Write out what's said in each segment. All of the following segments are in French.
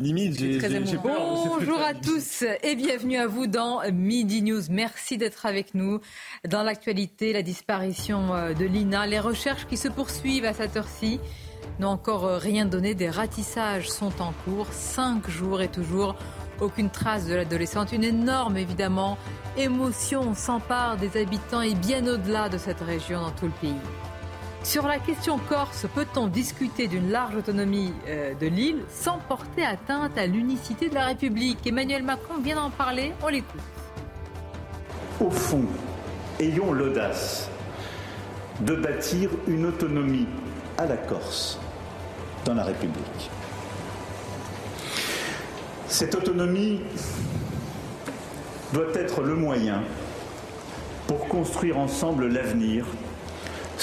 Limite, j'ai Bonjour à tous et bienvenue à vous dans Midi News. Merci d'être avec nous. Dans l'actualité, la disparition euh, de Lina, les recherches qui se poursuivent à cette heure-ci n'ont encore euh, rien donné. Des ratissages sont en cours. Cinq jours et toujours aucune trace de l'adolescente. Une énorme, évidemment, émotion s'empare des habitants et bien au-delà de cette région dans tout le pays. Sur la question corse, peut-on discuter d'une large autonomie euh, de l'île sans porter atteinte à l'unicité de la République? Emmanuel Macron vient d'en parler, on l'écoute. Au fond, ayons l'audace de bâtir une autonomie à la Corse dans la République. Cette autonomie doit être le moyen pour construire ensemble l'avenir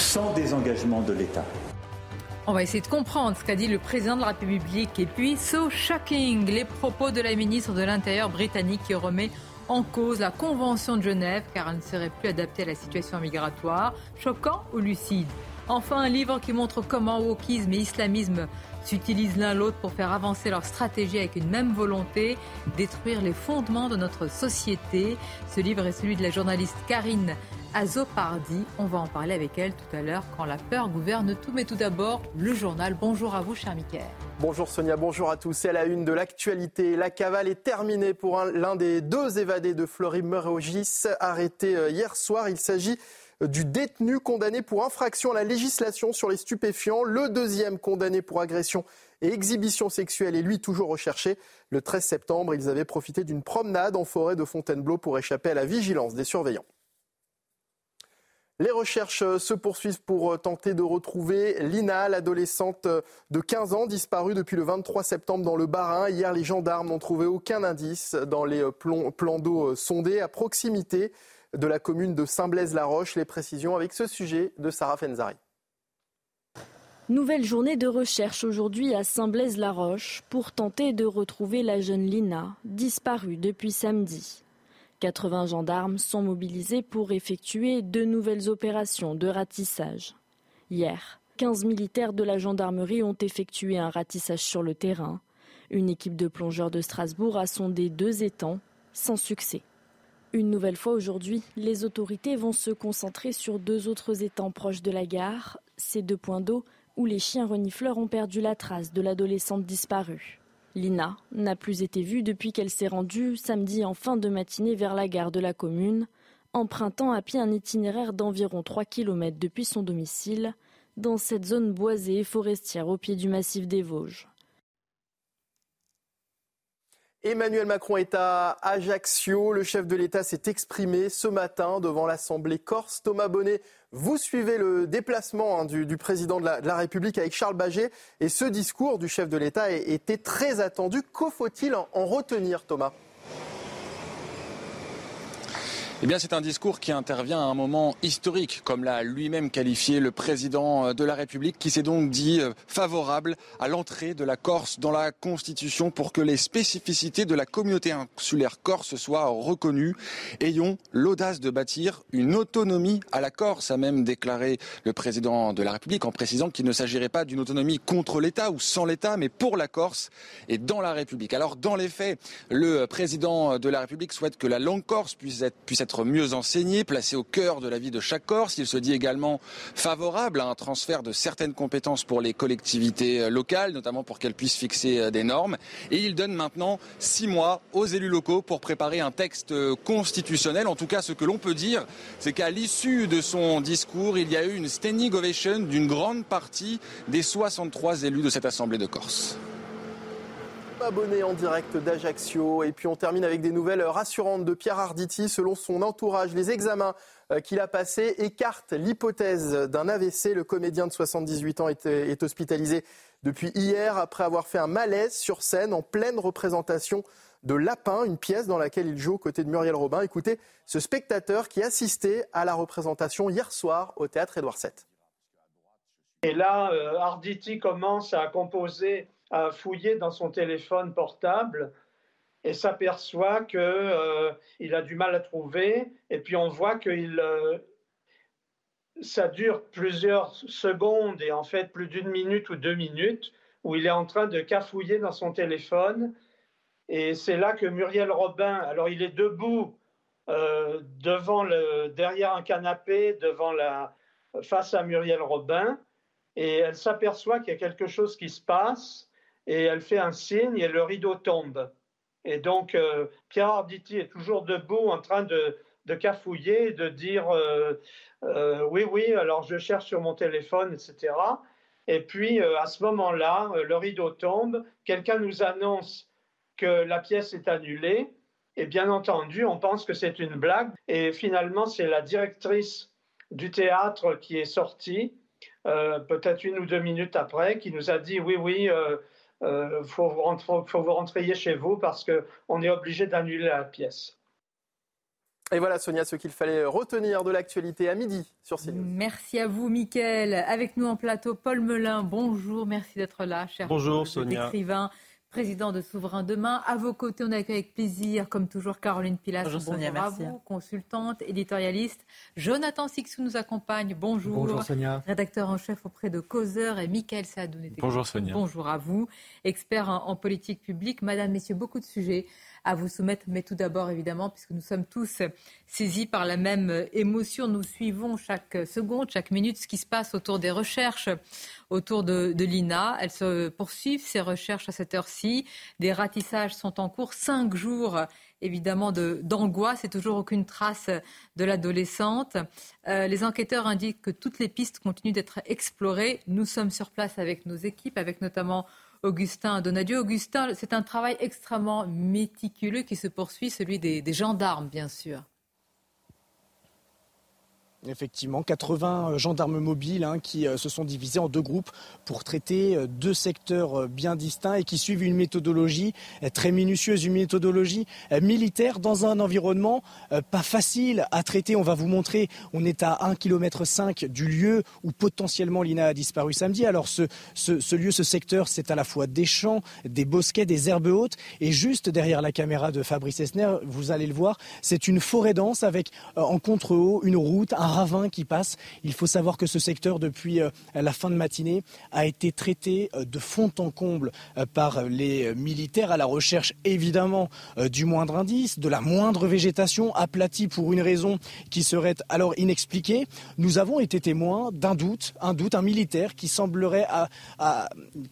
sans désengagement de l'État. On va essayer de comprendre ce qu'a dit le président de la République. Et puis, so shocking, les propos de la ministre de l'Intérieur britannique qui remet en cause la Convention de Genève car elle ne serait plus adaptée à la situation migratoire. Choquant ou lucide? Enfin, un livre qui montre comment wokisme et islamisme s'utilisent l'un l'autre pour faire avancer leur stratégie avec une même volonté, détruire les fondements de notre société. Ce livre est celui de la journaliste Karine Azopardi. On va en parler avec elle tout à l'heure quand la peur gouverne tout. Mais tout d'abord, le journal. Bonjour à vous, cher Mickaël. Bonjour Sonia, bonjour à tous. C'est la une de l'actualité. La cavale est terminée pour l'un des deux évadés de Fleury-Mérogis, arrêté euh, hier soir. Il s'agit du détenu condamné pour infraction à la législation sur les stupéfiants. Le deuxième condamné pour agression et exhibition sexuelle est lui toujours recherché. Le 13 septembre, ils avaient profité d'une promenade en forêt de Fontainebleau pour échapper à la vigilance des surveillants. Les recherches se poursuivent pour tenter de retrouver Lina, l'adolescente de 15 ans disparue depuis le 23 septembre dans le Bas-Rhin. Hier, les gendarmes n'ont trouvé aucun indice dans les plans d'eau sondés à proximité de la commune de Saint-Blaise-la-Roche. Les précisions avec ce sujet de Sarah Fenzari. Nouvelle journée de recherche aujourd'hui à Saint-Blaise-la-Roche pour tenter de retrouver la jeune Lina, disparue depuis samedi. 80 gendarmes sont mobilisés pour effectuer de nouvelles opérations de ratissage. Hier, 15 militaires de la gendarmerie ont effectué un ratissage sur le terrain. Une équipe de plongeurs de Strasbourg a sondé deux étangs sans succès. Une nouvelle fois aujourd'hui, les autorités vont se concentrer sur deux autres étangs proches de la gare, ces deux points d'eau où les chiens renifleurs ont perdu la trace de l'adolescente disparue. Lina n'a plus été vue depuis qu'elle s'est rendue samedi en fin de matinée vers la gare de la commune, empruntant à pied un itinéraire d'environ 3 km depuis son domicile, dans cette zone boisée et forestière au pied du massif des Vosges. Emmanuel Macron est à Ajaccio. Le chef de l'État s'est exprimé ce matin devant l'Assemblée corse. Thomas Bonnet, vous suivez le déplacement hein, du, président de la, République avec Charles Baget. Et ce discours du chef de l'État était très attendu. Que faut-il en retenir, Thomas? Eh bien, c'est un discours qui intervient à un moment historique, comme l'a lui-même qualifié le président euh, de la République, qui s'est donc dit euh, favorable à l'entrée de la Corse dans la Constitution pour que les spécificités de la communauté insulaire corse soient reconnues. Ayons l'audace de bâtir une autonomie à la Corse, a même déclaré le président de la République, en précisant qu'il ne s'agirait pas d'une autonomie contre l'État ou sans l'État, mais pour la Corse et dans la République. Alors, dans les faits, le président de la République souhaite que la langue corse puisse être, puisse être mieux enseigné, placé au cœur de la vie de chaque Corse. Il se dit également favorable à un transfert de certaines compétences pour les collectivités euh, locales, notamment pour qu'elles puissent fixer euh, des normes. Et il donne maintenant six mois aux élus locaux pour préparer un texte euh, constitutionnel. En tout cas, ce que l'on peut dire, c'est qu'à l'issue de son discours, il y a eu une standing ovation d'une grande partie des 63 élus de cette Assemblée de Corse abonné en direct d'Ajaccio. Et puis on termine avec des nouvelles rassurantes de Pierre Arditi. Selon son entourage, les examens euh, qu'il a passés écartent l'hypothèse d'un AVC. Le comédien de 78 ans est, hospitalisé depuis hier après avoir fait un malaise sur scène en pleine représentation de Lapin, une pièce dans laquelle il joue aux côtés de Muriel Robin. Écoutez ce spectateur qui assistait à la représentation hier soir au théâtre Édouard VII. Et là, euh, Arditi commence à composer, à fouiller dans son téléphone portable et s'aperçoit qu'il euh, a du mal à trouver. Et puis on voit que euh, ça dure plusieurs secondes et en fait plus d'une minute ou deux minutes où il est en train de cafouiller dans son téléphone. Et c'est là que Muriel Robin, alors il est debout euh, devant le, derrière un canapé, devant la, face à Muriel Robin, et elle s'aperçoit qu'il y a quelque chose qui se passe, et elle fait un signe et le rideau tombe. Et donc, euh, Pierre Arditi est toujours debout en train de, de cafouiller, de dire euh, euh, oui, oui, alors je cherche sur mon téléphone, etc. Et puis, à ce moment-là, le rideau tombe, quelqu'un nous annonce que la pièce est annulée. Et bien entendu, on pense que c'est une blague. Et finalement, c'est la directrice du théâtre qui est sortie, peut-être une ou deux minutes après, qui nous a dit oui, oui, il euh, faut, faut, vous rentrer chez vous parce qu'on est obligé d'annuler la pièce. Et voilà, Sonia, ce qu'il fallait retenir de l'actualité à midi sur CNews. Merci à vous, Mickaël. Avec nous en plateau, Paul Melun. Bonjour, merci d'être là, cher Bonjour, Sonia. écrivain président de Souverain Demain. À vos côtés, on accueille avec plaisir, comme toujours, Caroline Pilas. Bonjour, Sonia, à vous, consultante, éditorialiste. Jonathan Sixou nous accompagne. Bonjour. Bonjour, Sonia. Rédacteur en chef auprès de Causeur et Michael Saadoun. Bonjour, Sonia. Bonjour à vous. Expert en, politique publique. Madame, Messieurs, beaucoup de sujets à vous soumettre. Mais tout d'abord, évidemment, puisque nous sommes tous saisis par la même émotion, nous suivons chaque seconde, chaque minute ce qui se passe autour des recherches autour de, l'INA. Elles se poursuivent, ces recherches à cette heure-ci. Des ratissages sont en cours. Cinq jours évidemment d'angoisse et toujours aucune trace de l'adolescente. Euh, les enquêteurs indiquent que toutes les pistes continuent d'être explorées. Nous sommes sur place avec nos équipes, avec notamment Augustin Donadieu. Augustin, c'est un travail extrêmement méticuleux qui se poursuit, celui des gendarmes, bien sûr. Effectivement, 80 euh, gendarmes mobiles hein, qui euh, se sont divisés en deux groupes pour traiter euh, deux secteurs bien distincts et qui suivent une méthodologie très minutieuse, une méthodologie militaire dans un environnement pas facile à traiter. On va vous montrer, on est à 1,5 km du lieu où potentiellement l'INA a disparu samedi. Alors ce, lieu, ce secteur, c'est à la fois des champs, des bosquets, des herbes hautes et juste derrière la caméra de Fabrice Esner, vous allez le voir, c'est une forêt dense avec en contre-haut une route, un ravin qui passe. Il faut savoir que ce secteur, depuis euh, la fin de matinée, a été traité euh, de fond en comble euh, par les militaires à la recherche évidemment du moindre indice, de la moindre végétation aplatie pour une raison qui serait alors inexpliquée. Nous avons été témoins d'un doute, un doute, un militaire qui semblerait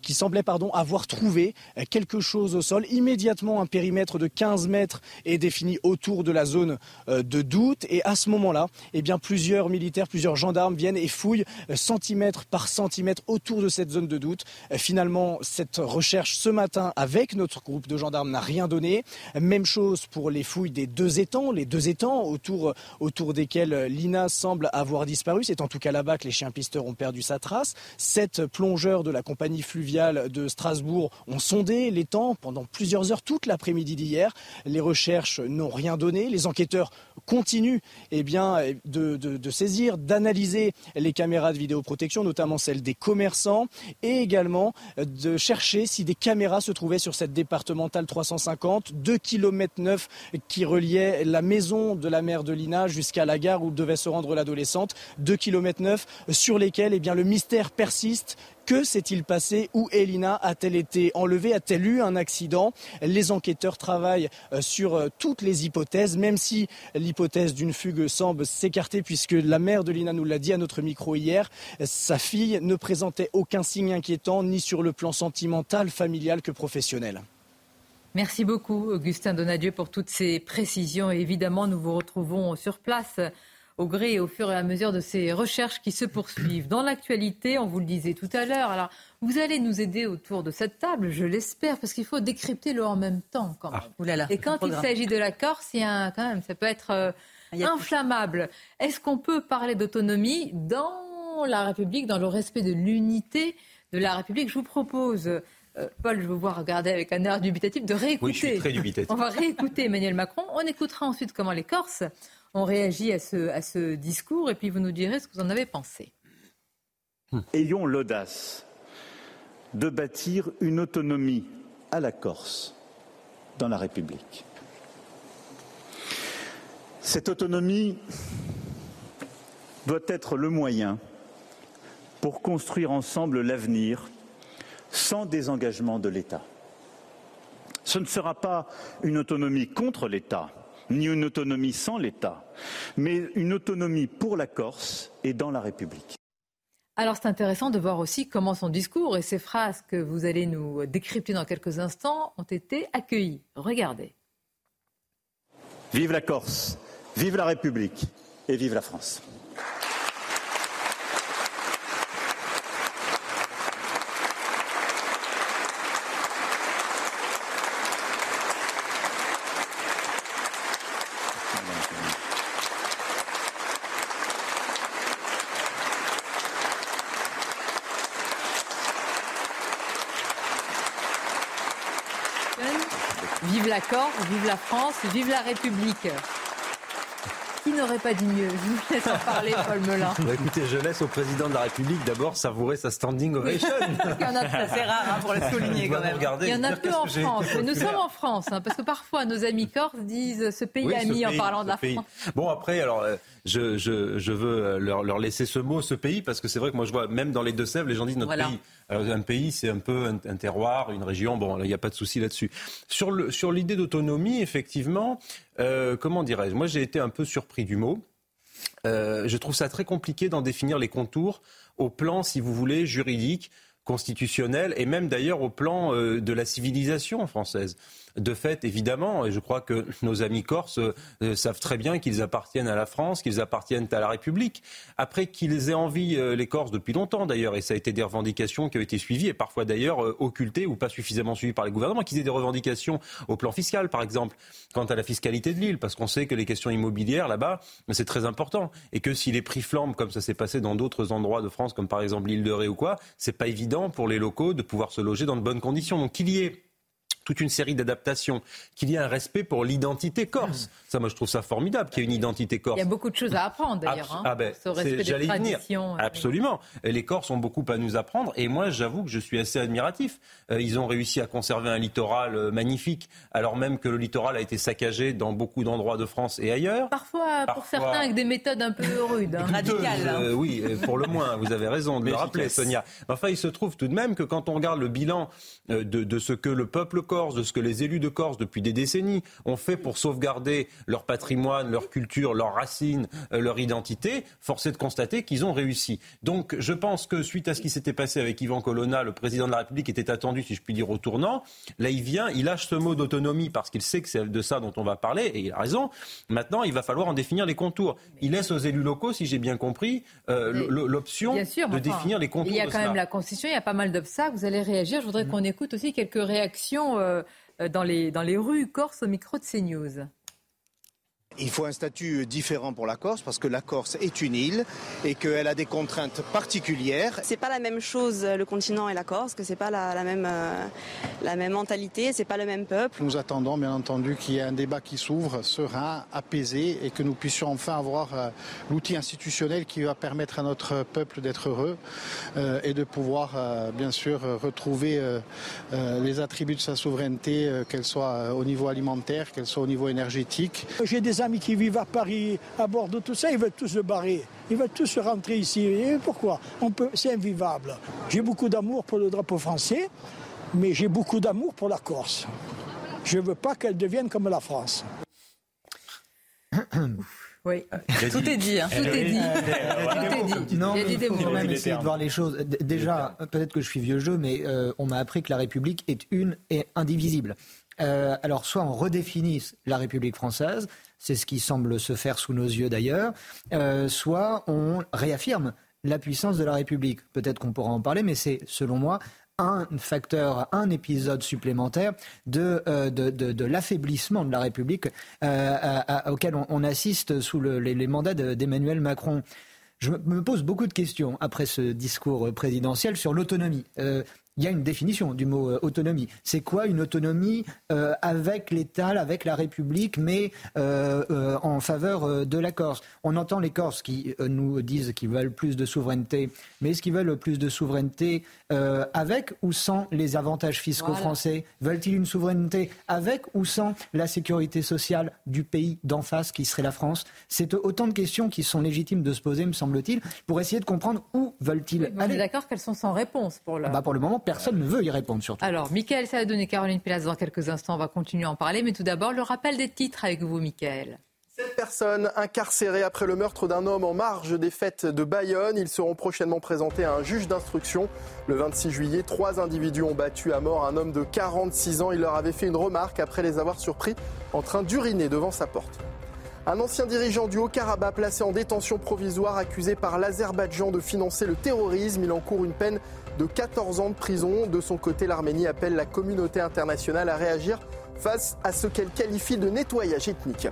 qui semblait avoir trouvé quelque chose au sol. Immédiatement, un périmètre de 15 mètres est défini autour de la zone de doute et à ce moment-là, eh bien plusieurs plusieurs militaires, plusieurs gendarmes viennent et fouillent euh, centimètre par centimètre autour de cette zone de doute. Euh, finalement, cette recherche ce matin avec notre groupe de gendarmes n'a rien donné. Même chose pour les fouilles des deux étangs, les deux étangs autour, autour desquels l'INA semble avoir disparu. C'est en tout cas là-bas que les chiens pisteurs ont perdu sa trace. Sept plongeurs de la compagnie fluviale de Strasbourg ont sondé l'étang pendant plusieurs heures, toute l'après-midi d'hier. Les recherches n'ont rien donné. Les enquêteurs continuent eh bien, de, de saisir, d'analyser les caméras de vidéoprotection, notamment celles des commerçants, et également de chercher si des caméras se trouvaient sur cette départementale 350, 2 km 9 qui reliait la maison de la mère de Lina jusqu'à la gare où devait se rendre l'adolescente, 2 km 9 sur lesquels eh bien, le mystère persiste. Que s'est-il passé Où Elina a-t-elle été enlevée A-t-elle eu un accident Les enquêteurs travaillent euh, sur euh, toutes les hypothèses, même si l'hypothèse d'une fugue semble s'écarter, puisque la mère de Lina nous l'a dit à notre micro hier, sa fille ne présentait aucun signe inquiétant, ni sur le plan sentimental, familial que professionnel. Merci beaucoup, Augustin Donadieu, pour toutes ces précisions. Évidemment, nous vous retrouvons sur place au gré et au fur et à mesure de ces recherches qui se poursuivent. Dans l'actualité, on vous le disait tout à l'heure, alors vous allez nous aider autour de cette table, je l'espère, parce qu'il faut décrypter le en même temps quand même. Ah, et quand il s'agit de la Corse, il y a quand même, ça peut être euh, inflammable. Est-ce qu'on peut parler d'autonomie dans la République, dans le respect de l'unité de la République? Je vous propose, euh, Paul, je vous vois regarder avec un air dubitatif, de réécouter. Oui, je suis très dubitatif. On va réécouter Emmanuel Macron. On écoutera ensuite comment les Corses ont réagi à ce, à ce discours et puis vous nous direz ce que vous en avez pensé. Ayons l'audace de bâtir une autonomie à la Corse dans la République. Cette autonomie doit être le moyen pour construire ensemble l'avenir sans désengagement de l'État. Ce ne sera pas une autonomie contre l'État, ni une autonomie sans l'État, mais une autonomie pour la Corse et dans la République. Alors c'est intéressant de voir aussi comment son discours et ces phrases que vous allez nous décrypter dans quelques instants ont été accueillies. Regardez. Vive la Corse, vive la République et vive la France. Vive la Corse, vive la France, vive la République. Qui n'aurait pas dit mieux Je vous laisse en parler, Paul Melun. Bah, écoutez, je laisse au président de la République d'abord savourer sa standing ovation. Il y en a C'est rare hein, pour le souligner quand même. Il y en a peu en France. Mais nous sommes en France, hein, parce que parfois nos amis corses disent ce pays Oui, ami ce en parlant de la pays. France. Bon, après, alors, euh, je, je, je veux euh, leur, leur laisser ce mot, ce pays, parce que c'est vrai que moi, je vois, même dans les Deux-Sèvres, les gens disent notre Voilà. pays. Alors, un pays, c'est un peu un, un terroir, une région. Bon, il n'y a pas de souci là-dessus. Sur le- sur l'idée d'autonomie, effectivement, euh, comment dirais-je? Moi, j'ai été un peu surpris du mot. Euh, je trouve ça très compliqué d'en définir les contours au plan, si vous voulez, juridique, constitutionnel et même d'ailleurs au plan euh, de la civilisation française. De fait, évidemment, et je crois que nos amis corses euh, savent très bien qu'ils appartiennent à la France, qu'ils appartiennent à la République. Après qu'ils aient envie, euh, les Corses, depuis longtemps d'ailleurs, et ça a été des revendications qui ont été suivies et parfois d'ailleurs euh, occultées ou pas suffisamment suivies par les gouvernements, qu'ils aient des revendications au plan fiscal, par exemple, quant à la fiscalité de l'île, parce qu'on sait que les questions immobilières là-bas, c'est très important, et que si les prix flambent, comme ça s'est passé dans d'autres endroits de France, comme par exemple l'île de Ré ou quoi, c'est pas évident pour les locaux de pouvoir se loger dans de bonnes conditions. Donc qu'il y ait toute une série d'adaptations, qu'il y ait un respect pour l'identité corse. Ça, moi, je trouve ça formidable qu'il y ait une identité corse. Il y a beaucoup de choses à apprendre d'ailleurs. Abs- hein, ah ben, ce respect c'est- des j'allais y venir. euh, Absolument. Et Les Corses ont beaucoup à nous apprendre. Et moi, j'avoue que je suis assez admiratif. Euh, ils ont réussi à conserver un littoral euh, magnifique, alors même que le littoral a été saccagé dans beaucoup d'endroits de France et ailleurs. Parfois, pour certains, avec des méthodes un peu rudes. hein. Radical. hein. Euh, oui, pour le moins, vous avez raison de le Mais rappeler. Sonia. Enfin, il se trouve tout de même que quand on regarde le bilan euh, de, de ce que le peuple corse, de ce que les élus de Corse depuis des décennies ont fait pour sauvegarder leur patrimoine, leur culture, leurs racines, euh, leur identité, force est de constater qu'ils ont réussi. Donc, je pense que suite à ce qui s'était passé avec Ivan Colonna, le président de la République était attendu, si je puis dire, au tournant. Là, il vient, il lâche ce mot d'autonomie parce qu'il sait que c'est de ça dont on va parler, et il a raison. Maintenant, il va falloir en définir les contours. Il laisse aux élus locaux, si j'ai bien compris, euh, l'option de enfin, définir les contours Il y a de quand cela. même la Constitution, il y a pas mal d'obstacles. Vous allez réagir. Je voudrais Mm. qu'on écoute aussi quelques réactions euh, dans, les, dans les rues corse au micro de CNews. Il faut un statut différent pour la Corse parce que la Corse est une île et qu'elle a des contraintes particulières. C'est pas la même chose le continent et la Corse, que c'est pas la, la même euh, la même mentalité, c'est pas le même peuple. Nous attendons bien entendu qu'il y ait un débat qui s'ouvre, serein, apaisé et que nous puissions enfin avoir euh, l'outil institutionnel qui va permettre à notre peuple d'être heureux euh, et de pouvoir euh, bien sûr euh, retrouver euh, euh, les attributs de sa souveraineté, euh, qu'elle soit euh, au niveau alimentaire, qu'elle soit au niveau énergétique. J'ai des amis qui vivent à Paris, à Bordeaux, tout ça, ils veulent tous se barrer. Ils veulent tous se rentrer ici. Et pourquoi? On peut, C'est invivable. J'ai beaucoup d'amour pour le drapeau français, mais j'ai beaucoup d'amour pour la Corse. Je ne veux pas qu'elle devienne comme la France. Oui. Tout est dit. hein. Tout est dit. Tout est dit. Non, Il faut quand même essayer de voir les choses. Déjà, peut-être que je suis vieux jeu, mais euh, on m'a appris que la République est une et indivisible. Euh, alors, soit on redéfinit la République française, c'est ce qui semble se faire sous nos yeux d'ailleurs, euh, soit on réaffirme la puissance de la République. Peut-être qu'on pourra en parler, mais c'est, selon moi, un facteur, un épisode supplémentaire de, euh, l'affaiblissement de la République auquel on, assiste sous le- les, mandats de- d'Emmanuel Macron. Je me pose beaucoup de questions après ce discours présidentiel sur l'autonomie. Il y a une définition du mot euh, autonomie. C'est quoi une autonomie euh, avec l'État, avec la République, mais euh, en faveur de la Corse? On entend les Corses qui nous disent qu'ils veulent plus de souveraineté, mais est-ce qu'ils veulent plus de souveraineté avec ou sans les avantages fiscaux français? Veulent-ils une souveraineté avec ou sans la sécurité sociale du pays d'en face, qui serait la France? C'est autant de questions qui sont légitimes de se poser, me semble-t-il, pour essayer de comprendre où veulent-ils aller. On est d'accord qu'elles sont sans réponse pour le. Bah pour le moment, personne ne veut y répondre surtout. Alors, Michael Saladon et Caroline Pilas, dans quelques instants, on va continuer à en parler. Mais tout d'abord, le rappel des titres avec vous, Michael. Sept personnes incarcérées après le meurtre d'un homme en marge des fêtes de Bayonne. Ils seront prochainement présentés à un juge d'instruction. Le 26 juillet, trois individus ont battu à mort un homme de 46 ans. Il leur avait fait une remarque après les avoir surpris en train d'uriner devant sa porte. Un ancien dirigeant du Haut-Karabakh placé en détention provisoire accusé par l'Azerbaïdjan de financer le terrorisme. Il encourt une peine de 14 ans de prison. De son côté, l'Arménie appelle la communauté internationale à réagir face à ce qu'elle qualifie de nettoyage ethnique.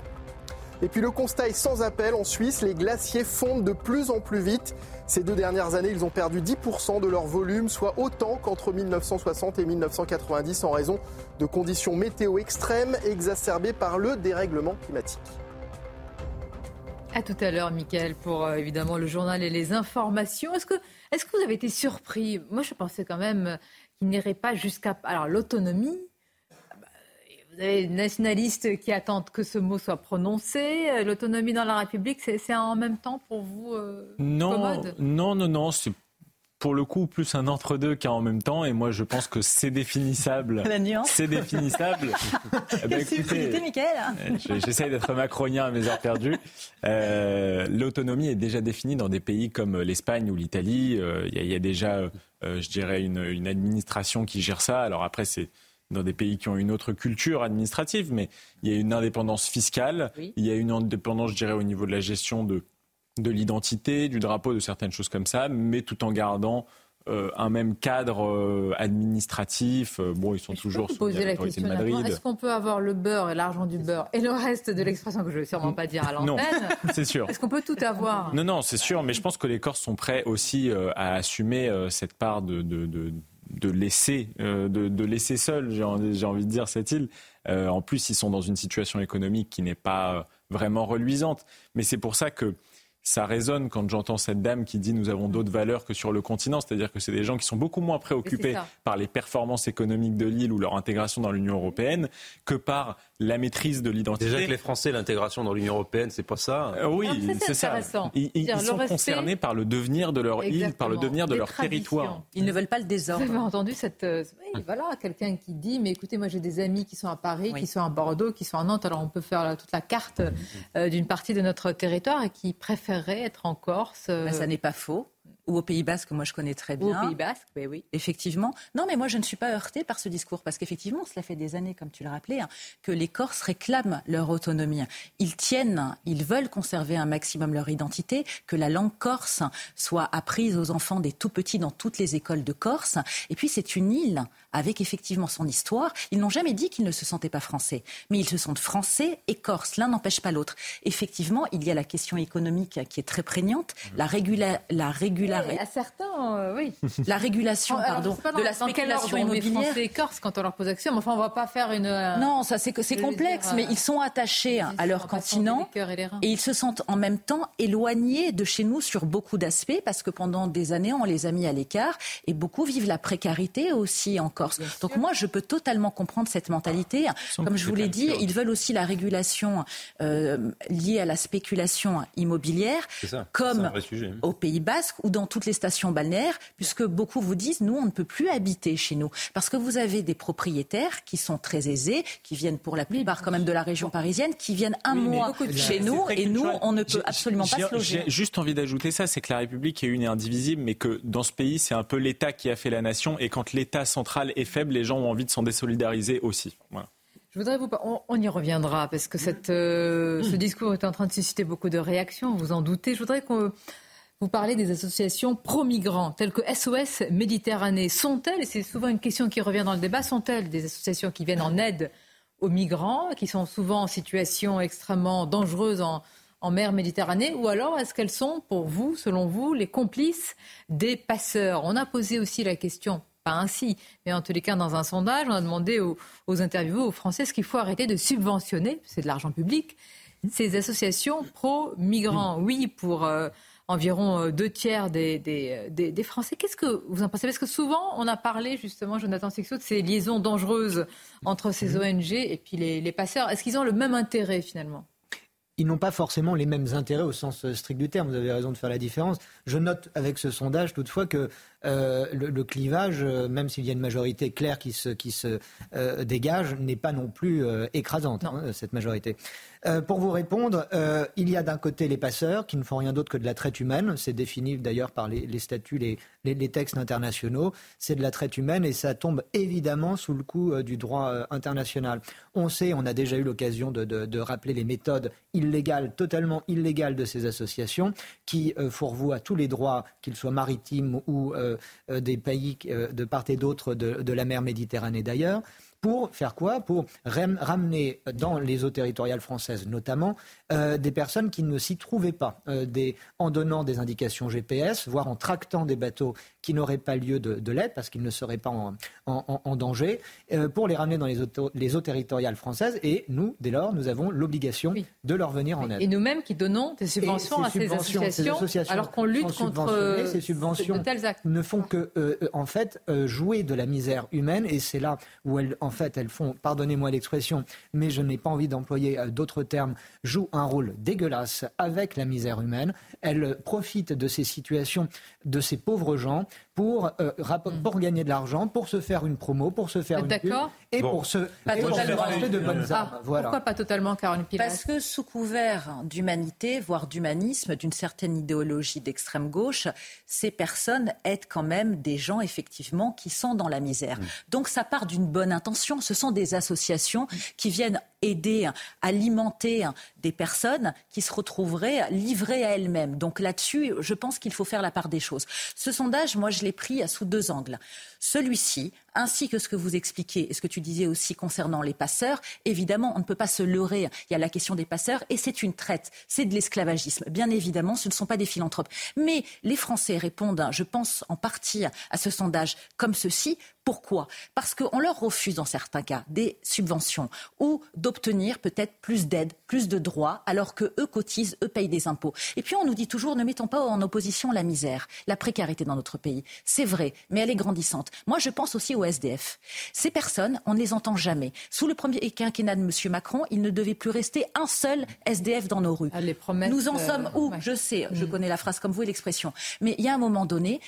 Et puis le constat est sans appel. En Suisse, les glaciers fondent de plus en plus vite. Ces deux dernières années, ils ont perdu 10% de leur volume, soit autant qu'entre 1960 et 1990 en raison de conditions météo extrêmes exacerbées par le dérèglement climatique. À tout à l'heure, Michael, pour euh, évidemment le journal et les informations. Est-ce que, est que vous avez été surpris? Moi, je pensais quand même qu'il n'irait pas jusqu'à. Alors, l'autonomie. Vous avez les nationalistes qui attendent que ce mot soit prononcé. L'autonomie dans la République, c'est en même temps pour vous euh, non, Non, non, non, c'est pour le coup plus un entre-deux qu'un en même temps. Et moi, je pense que c'est définissable. C'est définissable. ben, écoutez, euh, J'essaye d'être macronien à mes heures perdues. Euh, L'autonomie est déjà définie dans des pays comme l'Espagne ou l'Italie. Euh, il y, a déjà, euh, je dirais, une, une, administration qui gère ça. Alors après, c'est dans des pays qui ont une autre culture administrative, mais il y a une indépendance fiscale. Il y a une indépendance, je dirais, au niveau de la gestion de de l'identité, du drapeau, de certaines choses comme ça, mais tout en gardant euh, un même cadre euh, administratif. Euh, bon, ils sont toujours sous poser la question de Madrid. Est-ce qu'on peut avoir le beurre et l'argent du beurre et le reste de l'expression que je ne vais sûrement pas dire à l'antenne Non, c'est sûr. Est-ce qu'on peut tout avoir Non, non, c'est sûr. Mais je pense que les Corses sont prêts aussi à assumer cette part de, de, de de laisser, de, de, laisser seul, j'ai envie de dire, cette île. en plus, ils sont dans une situation économique qui n'est pas vraiment reluisante. Mais c'est pour ça que ça résonne quand j'entends cette dame qui dit nous avons d'autres valeurs que sur le continent, c'est-à-dire que c'est des gens qui sont beaucoup moins préoccupés par les performances économiques de l'île ou leur intégration dans l'Union européenne que par la maîtrise de l'identité. Déjà que les Français, l'intégration dans l'Union européenne, c'est pas ça. Euh, oui, c'est ça. Ils, sont concernés par le devenir de leur île, par le devenir de leur territoire. Ils ne veulent pas le désordre. Vous avez entendu cette, euh, voilà, quelqu'un qui dit, mais écoutez, moi j'ai des amis qui sont à Paris, qui sont à Bordeaux, qui sont à Nantes. Alors on peut faire toute la carte euh, d'une partie de notre territoire et qui préféreraient être en Corse. Ben, ça n'est pas faux ou au Pays Basque, moi je connais très bien. Ou au Pays Basque, oui, oui. Effectivement. Non, mais moi je ne suis pas heurtée par ce discours, parce qu'effectivement, cela fait des années, comme tu l'as rappelé, hein, que les Corses réclament leur autonomie. Ils tiennent, ils veulent conserver un maximum leur identité, que la langue corse soit apprise aux enfants des tout petits dans toutes les écoles de Corse. Et puis c'est une île avec effectivement son histoire. Ils n'ont jamais dit qu'ils ne se sentaient pas français, mais ils se sentent français et corses. L'un n'empêche pas l'autre. Effectivement, il y a la question économique qui est très prégnante, la, régula la régularité. à certains, euh, oui. La régulation, pardon, de la spéculation immobilière. Français et corse quand on leur pose action, mais enfin, on va pas faire une. Euh, non, ça c'est c'est complexe, mais ils sont attachés à leur continent et, et ils se sentent en même temps éloignés de chez nous sur beaucoup d'aspects parce que pendant des années on les a mis à l'écart et beaucoup vivent la précarité aussi encore donc moi, je peux totalement comprendre cette mentalité. Comme je vous l'ai dit, ils veulent aussi la régulation euh, liée à la spéculation immobilière, comme au Pays Basque ou dans toutes les stations balnéaires, puisque beaucoup vous disent, nous, on ne peut plus habiter chez nous, parce que vous avez des propriétaires qui sont très aisés, qui viennent pour la plupart quand même de la région parisienne, qui viennent un mois chez nous, et nous, on ne peut absolument pas se loger. J'ai juste envie d'ajouter ça, c'est que la République est une et indivisible, mais que dans ce pays, c'est un peu l'État qui a fait la nation, et quand l'État central est faible, les gens ont envie de s'en désolidariser aussi. Je voudrais vous. On, y reviendra parce que euh, ce discours est en train de susciter beaucoup de réactions, vous en doutez. Je voudrais qu'on vous parlez des associations pro-migrants, telles que SOS Méditerranée. Sont-elles, et c'est souvent une question qui revient dans le débat, sont-elles des associations qui viennent en aide aux migrants, qui sont souvent en situation extrêmement dangereuse en mer Méditerranée ou alors est-ce qu'elles sont, pour vous, selon vous, les complices des passeurs? On a posé aussi la question, pas ainsi, mais en tous les cas, dans un sondage, on a demandé aux, aux interviewés, aux Français, est-ce qu'il faut arrêter de subventionner, c'est de l'argent public, ces associations pro-migrants Oui, pour euh, environ euh, deux tiers des, des, Français. Qu'est-ce que vous en pensez? Parce que souvent, on a parlé justement, Jonathan Sixot, de ces liaisons dangereuses entre ces mhm. ONG et puis les, les passeurs. Est-ce qu'ils ont le même intérêt finalement? Ils n'ont pas forcément les mêmes intérêts au sens strict du terme. Vous avez raison de faire la différence. Je note avec ce sondage toutefois que euh, le, clivage, euh, même s'il y a une majorité claire qui se, qui se euh, dégage, n'est pas non plus écrasante, hein, cette majorité. pour vous répondre, il y a d'un côté les passeurs qui ne font rien d'autre que de la traite humaine. C'est défini d'ailleurs par les, statuts, les, les, textes internationaux. C'est de la traite humaine et ça tombe évidemment sous le coup du droit international. On sait, on a déjà eu l'occasion de, de, rappeler les méthodes illégales, totalement illégales de ces associations qui fourvoient tous les droits, qu'ils soient maritimes ou des pays euh, de part et d'autre de, la mer Méditerranée d'ailleurs pour faire quoi? Pour ramener dans les eaux territoriales françaises notamment euh, des personnes qui ne s'y trouvaient pas, en donnant des indications GPS, voire en tractant des bateaux qui n'auraient pas lieu de, de l'aide parce qu'ils ne seraient pas en, danger, euh, pour les ramener dans les, les, eaux territoriales françaises. Et nous, dès lors, nous avons l'obligation de leur venir en aide. Et nous-mêmes qui donnons des subventions, à ces, associations, alors qu'on lutte contre euh, ces subventions de tels actes. ne font que, euh, en fait, jouer de la misère humaine. Et c'est là où elles, en fait, elles font, pardonnez-moi l'expression, mais je n'ai pas envie d'employer d'autres termes, jouent un rôle dégueulasse avec la misère humaine. Elles profitent de ces situations, de ces pauvres gens pour, euh, mm. pour gagner de l'argent, pour se faire une promo, pour se faire une pub et pour se pas et de bonnes armes. Ah, voilà. Pourquoi pas totalement, Caroline Pilas Parce que sous couvert d'humanité, voire d'humanisme, d'une certaine idéologie d'extrême gauche, ces personnes aident quand même des gens effectivement qui sont dans la misère. Mm. Donc ça part d'une bonne intention. Ce sont des associations qui viennent aider, alimenter des personnes qui se retrouveraient livrées à elles-mêmes. Donc là-dessus, je pense qu'il faut faire la part des choses. Ce sondage, moi, je l'ai pris sous deux angles. Celui-ci, ainsi que ce que vous expliquez et ce que tu disais aussi concernant les passeurs, évidemment, on ne peut pas se leurrer. Il y a la question des passeurs et c'est une traite, c'est de l'esclavagisme. Bien évidemment, ce ne sont pas des philanthropes. Mais les Français répondent, je pense en partie à ce sondage comme ceci. Pourquoi? Parce qu'on leur refuse dans certains cas des subventions ou d'obtenir peut-être plus d'aide, plus de droits, alors que eux cotisent, eux payent des impôts. Et puis on nous dit toujours ne mettons pas en opposition la misère, la précarité dans notre pays. C'est vrai, mais elle est grandissante. Moi, je pense aussi aux SDF. Ces personnes, on ne les entend jamais. Sous le premier quinquennat de M. Macron, il ne devait plus rester un seul SDF dans nos rues. Ah, les promesses, Nous en sommes où? Je sais, je mm. connais la phrase comme vous et l'expression. Mais il y a un moment donné,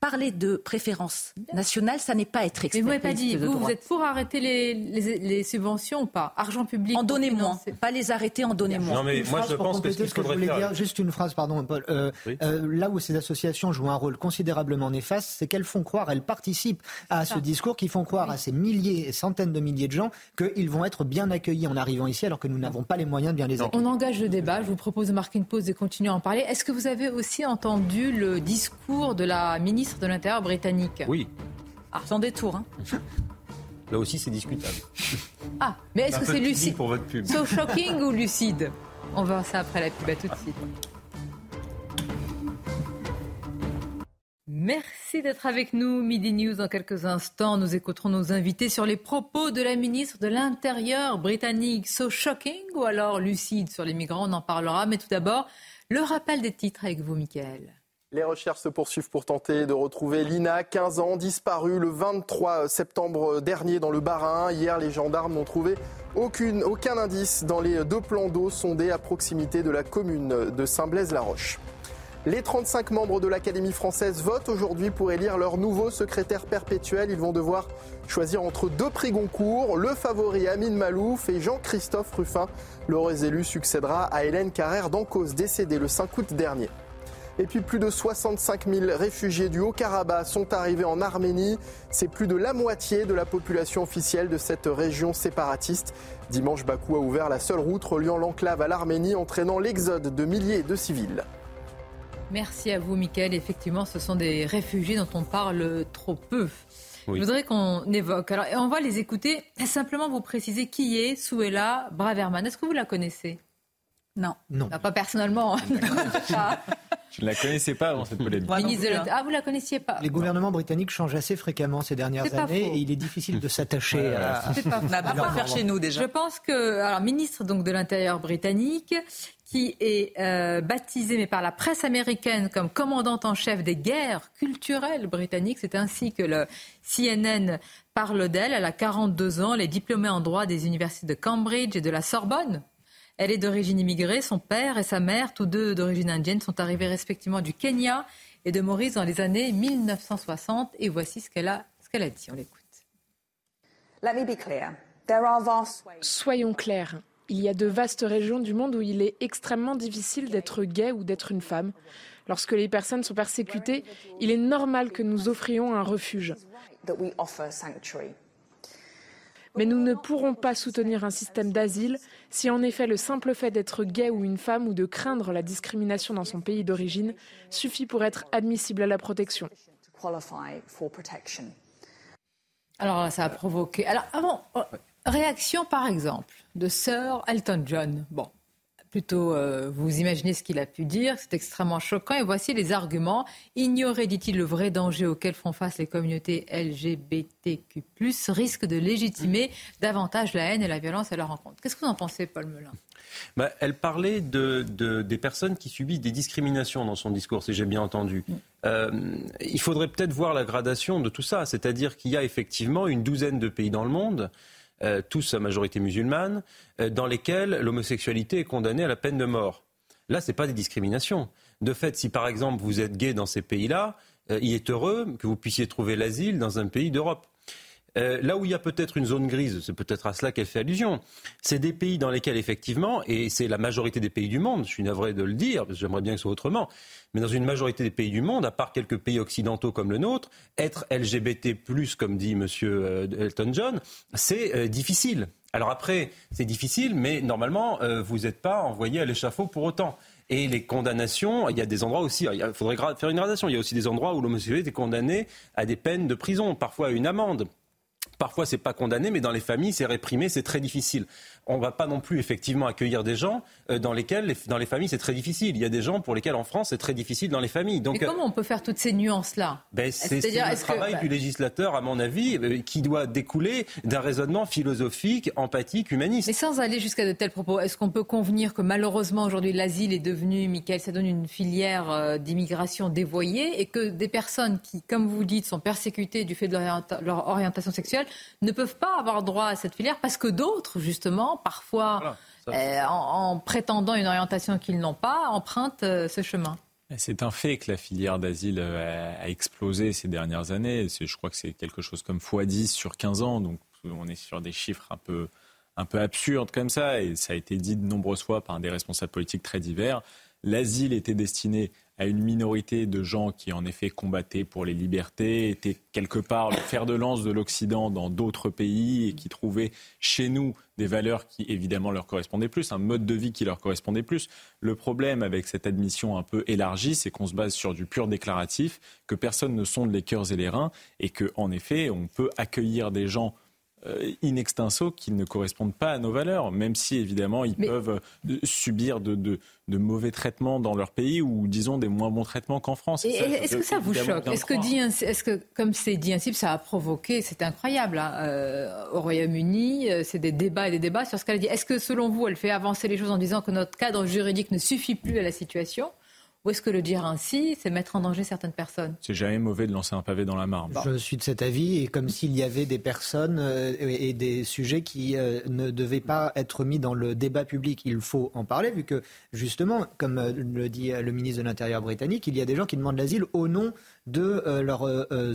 parler de préférence nationale, ça n'est pas être extrémiste. Mais vous n'avez pas dit, vous, vous êtes pour arrêter les, les, subventions ou pas? Argent public En donnez moins, pas les arrêter, en donnez moins. Non mais moi je pense que ce qu'il faudrait faire... Dire, juste une phrase, pardon Paul. Euh, euh, là où ces associations jouent un rôle considérablement néfaste, c'est qu'elles font croire, elles participent à ce discours qui font croire à ces milliers et centaines de milliers de gens qu'ils vont être bien accueillis en arrivant ici alors que nous n'avons pas les moyens de bien les accueillir. On engage le débat, je vous propose de marquer une pause et continuer à en parler. Est-ce que vous avez aussi entendu le discours de la ministre de l'Intérieur britannique. Oui. Ah, sans détour. Hein. Là aussi, c'est discutable. Ah, mais est-ce que c'est lucide pour votre pub. So shocking ou lucide? On va voir ça après la pub. À tout de suite. Merci d'être avec nous. Midi News dans quelques instants. Nous écouterons nos invités sur les propos de la ministre de l'Intérieur britannique. So shocking ou alors lucide sur les migrants On en parlera. Mais tout d'abord, le rappel des titres avec vous, Michael. Les recherches se poursuivent pour tenter de retrouver Lina, 15 ans, disparue le 23 septembre dernier dans le Bas-Rhin. Hier, les gendarmes n'ont trouvé aucune, aucun indice dans les deux plans d'eau sondés à proximité de la commune de Saint-Blaise-la-Roche. Les 35 membres de l'Académie française votent aujourd'hui pour élire leur nouveau secrétaire perpétuel. Ils vont devoir choisir entre deux prix Goncourt, le favori Amine Malouf et Jean-Christophe Ruffin. L'heureux élu succédera à Hélène Carrère d'Ancos, décédée le 5 août dernier. Et puis plus de 65 000 réfugiés du Haut-Karabakh sont arrivés en Arménie. C'est plus de la moitié de la population officielle de cette région séparatiste. Dimanche, Bakou a ouvert la seule route reliant l'enclave à l'Arménie, entraînant l'exode de milliers de civils. Merci à vous, Mickaël. Effectivement, ce sont des réfugiés dont on parle trop peu. Je voudrais qu'on évoque. Alors, on va les écouter. Simplement vous préciser qui est Souela Braverman. Est-ce que vous la connaissez? Non. Non. Bah, pas personnellement. Je ne la connaissais pas avant cette polémique. Hein. Ah, vous la connaissiez pas Les gouvernements britanniques changent assez fréquemment ces dernières années et il est difficile de s'attacher à. On n'a pas faire chez nous déjà. Je pense que, alors, ministre donc de l'Intérieur britannique, qui est euh, baptisée mais par la presse américaine comme commandante en chef des guerres culturelles britanniques. C'est ainsi que le CNN parle d'elle. Elle a 42 ans, elle est diplômée en droit des universités de Cambridge et de la Sorbonne. Elle est d'origine immigrée. Son père et sa mère, tous deux d'origine indienne, sont arrivés respectivement du Kenya et de Maurice dans les années 1960. Et voici ce qu'elle a, ce qu'elle a dit. On l'écoute. Soyons clairs. Il y a de vastes régions du monde où il est extrêmement difficile d'être gay ou d'être une femme. Lorsque les personnes sont persécutées, il est normal que nous offrions un refuge. Mais nous ne pourrons pas soutenir un système d'asile si en effet le simple fait d'être gay ou une femme ou de craindre la discrimination dans son pays d'origine suffit pour être admissible à la protection. Alors ça a provoqué. Alors avant, euh, réaction par exemple de Sir Elton John. Bon, plutôt euh, vous imaginez ce qu'il a pu dire, c'est extrêmement choquant et voici les arguments. Ignorer, dit-il, le vrai danger auquel font face les communautés LGBTQ+, risque de légitimer davantage la haine et la violence à leur rencontre. Qu'est-ce que vous en pensez, Paul Melun? Bah, elle parlait de, des personnes qui subissent des discriminations dans son discours, si j'ai bien entendu. Euh, il faudrait peut-être voir la gradation de tout ça, c'est-à-dire qu'il y a effectivement une douzaine de pays dans le monde euh, tous à majorité musulmane, euh, dans lesquels l'homosexualité est condamnée à la peine de mort. Là, ce n'est pas des discriminations. De fait, si par exemple vous êtes gay dans ces pays-là, euh, il est heureux que vous puissiez trouver l'asile dans un pays d'Europe. Euh, là où il y a peut-être une zone grise, c'est peut-être à cela qu'elle fait allusion, c'est des pays dans lesquels effectivement, et c'est la majorité des pays du monde, je suis navré de le dire, parce que j'aimerais bien que ce soit autrement, mais dans une majorité des pays du monde, à part quelques pays occidentaux comme le nôtre, être LGBT+, comme dit M. Euh, Elton John, c'est euh, difficile. Alors après, c'est difficile, mais normalement, vous n'êtes pas envoyé à l'échafaud pour autant. Et les condamnations, il y a des endroits aussi, il faudrait faire une gradation, il y a aussi des endroits où l'homosexualité est condamnée à des peines de prison, parfois à une amende. Parfois, c'est pas condamné, mais dans les familles, c'est réprimé, c'est très difficile. On ne va pas non plus effectivement accueillir des gens euh, dans lesquels, dans les familles, c'est très difficile. Il y a des gens pour lesquels en France, c'est très difficile dans les familles. Donc, mais comment on peut faire toutes ces nuances-là ben, C'est le travail du législateur, à mon avis, euh, qui doit découler d'un raisonnement philosophique, empathique, humaniste. Mais sans aller jusqu'à de tels propos, est-ce qu'on peut convenir que malheureusement aujourd'hui l'asile est devenu, Michael, ça donne une filière euh, d'immigration dévoyée et que des personnes qui, comme vous dites, sont persécutées du fait de leur orientation sexuelle ne peuvent pas avoir droit à cette filière parce que d'autres, justement, parfois, euh, en, prétendant une orientation qu'ils n'ont pas, empruntent euh, ce chemin. C'est un fait que la filière d'asile euh, a, explosé ces dernières années. Je crois que c'est quelque chose comme x10 sur 15 ans. Donc on est sur des chiffres un peu, un peu absurdes comme ça. Et ça a été dit de nombreuses fois par des responsables politiques très divers. L'asile était destiné à une minorité de gens qui en effet combattaient pour les libertés, étaient quelque part le fer de lance de l'Occident dans d'autres pays et qui trouvaient chez nous des valeurs qui évidemment leur correspondaient plus, un mode de vie qui leur correspondait plus. Le problème avec cette admission un peu élargie, c'est qu'on se base sur du pur déclaratif, que personne ne sonde les cœurs et les reins et que en effet on peut accueillir des gens in extenso qui ne correspondent pas à nos valeurs, même si évidemment ils peuvent euh, subir de, de, mauvais traitements dans leur pays ou disons des moins bons traitements qu'en France. Est-ce que ça vous choque? Est-ce que, dit, est que, comme c'est dit ainsi, ça a provoqué, c'est incroyable, hein, euh, au Royaume-Uni, c'est des débats et des débats sur ce qu'elle dit. Est-ce que selon vous, elle fait avancer les choses en disant que notre cadre juridique ne suffit plus à la situation? Ou est-ce que le dire ainsi, c'est mettre en danger certaines personnes? C'est jamais mauvais de lancer un pavé dans la mare. Je suis de cet avis, et comme s'il y avait des personnes euh, et des sujets qui euh, ne devaient pas être mis dans le débat public. Il faut en parler, vu que, justement, comme euh, le dit le ministre de l'Intérieur britannique, il y a des gens qui demandent l'asile au nom de leurs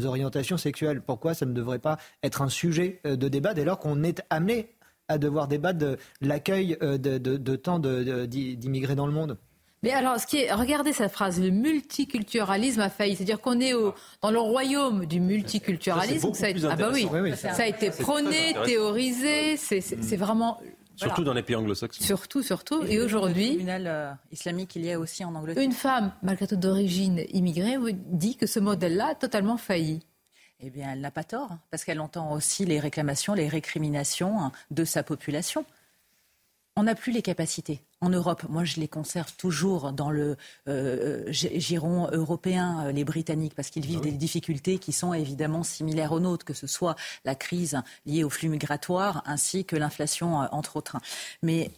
orientations sexuelles. Pourquoi ça ne devrait pas être un sujet de débat dès lors qu'on est amené à devoir débattre de l'accueil de, de, de tant d'immigrés dans le monde? Mais alors, ce qui est, regardez cette phrase, le multiculturalisme a failli. C'est-à-dire qu'on est au, dans le royaume du multiculturalisme. Ça, a, ah bah oui, ça a été prôné, théorisé. C'est vraiment Surtout dans les pays anglo-saxons. Surtout, surtout. Et, aujourd'hui. Le tribunal euh, islamique, il y a aussi en Angleterre. Une femme, malgré tout d'origine immigrée, dit que ce modèle-là a totalement failli. Eh bien, elle n'a pas tort, parce qu'elle entend aussi les réclamations, les récriminations hein, de sa population. On n'a plus les capacités. En Europe, moi je les conserve toujours dans le euh, giron européen, euh, les Britanniques, parce qu'ils vivent ah des difficultés qui sont évidemment similaires aux nôtres, que ce soit la crise liée au flux migratoire ainsi que l'inflation, euh, entre autres. Mais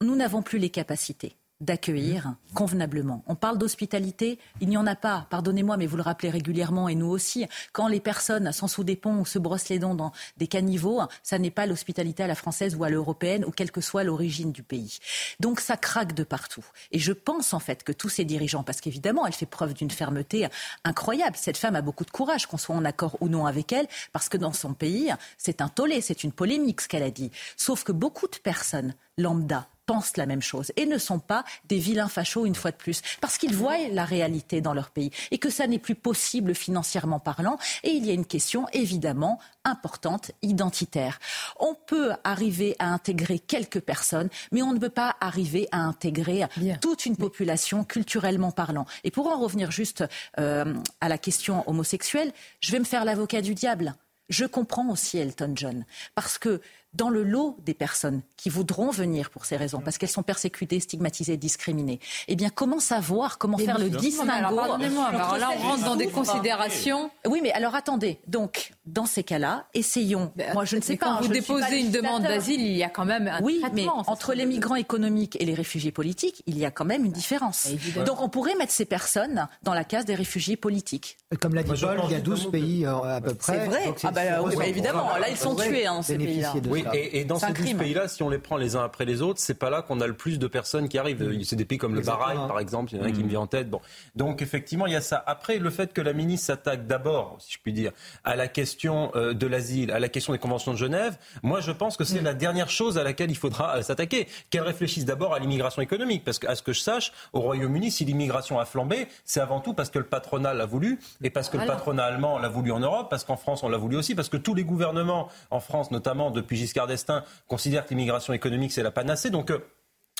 nous n'avons plus les capacités d'accueillir convenablement. On parle d'hospitalité, il n'y en a pas, pardonnez-moi, mais vous le rappelez régulièrement, et nous aussi, quand les personnes sont sous des ponts ou se brossent les dents dans des caniveaux, ça n'est pas l'hospitalité à la française ou à l'européenne, ou quelle que soit l'origine du pays. Donc ça craque de partout. Et je pense en fait que tous ces dirigeants, parce qu'évidemment, elle fait preuve d'une fermeté incroyable, cette femme a beaucoup de courage, qu'on soit en accord ou non avec elle, parce que dans son pays, c'est un tollé, c'est une polémique ce qu'elle a dit. Sauf que beaucoup de personnes lambda pensent la même chose et ne sont pas des vilains fachos une fois de plus, parce qu'ils voient la réalité dans leur pays et que ça n'est plus possible financièrement parlant. Et il y a une question évidemment importante, identitaire. On peut arriver à intégrer quelques personnes, mais on ne peut pas arriver à intégrer toute une population culturellement parlant. Et pour en revenir juste euh, à la question homosexuelle, je vais me faire l'avocat du diable. Je comprends aussi Elton John, parce que dans le lot des personnes qui voudront venir pour ces raisons, parce qu'elles sont persécutées, stigmatisées, discriminées, eh bien, comment savoir, comment faire le distinguo Pardonnez-moi, alors là, on rentre dans des considérations. Oui, mais alors attendez. Donc, dans ces cas-là, essayons. Ben, moi, je ne sais pas. Quand vous déposez une demande d'asile, il y a quand même un Oui, mais entre les migrants économiques et les réfugiés politiques, il y a quand même une différence. Donc, on pourrait mettre ces personnes dans la case des réfugiés politiques. Comme l'a dit Paul, il y a 12 pays euh, à peu près. C'est vrai. Ah bah, évidemment, là, ils sont tués, hein, ces pays-là. Et, dans ces 12 pays-là, si on les prend les uns après les autres, c'est pas là qu'on a le plus de personnes qui arrivent. Mm. C'est des pays comme le Bahreïn, par exemple, il y en a qui me mm. vient en tête. Bon. Donc effectivement, il y a ça. Après, le fait que la ministre s'attaque d'abord, si je puis dire, à la question euh, de l'asile, à la question des conventions de Genève, moi je pense que c'est mm. la dernière chose à laquelle il faudra euh, s'attaquer. Qu'elle réfléchisse d'abord à l'immigration économique, parce qu'à ce que je sache, au Royaume-Uni, si l'immigration a flambé, c'est avant tout parce que le patronat l'a voulu, et parce que le patronat allemand l'a voulu en Europe, parce qu'en France on l'a voulu aussi, parce que tous les gouvernements en France, notamment depuis Giscard d'Estaing, considère que l'immigration économique, c'est la panacée. Donc, euh,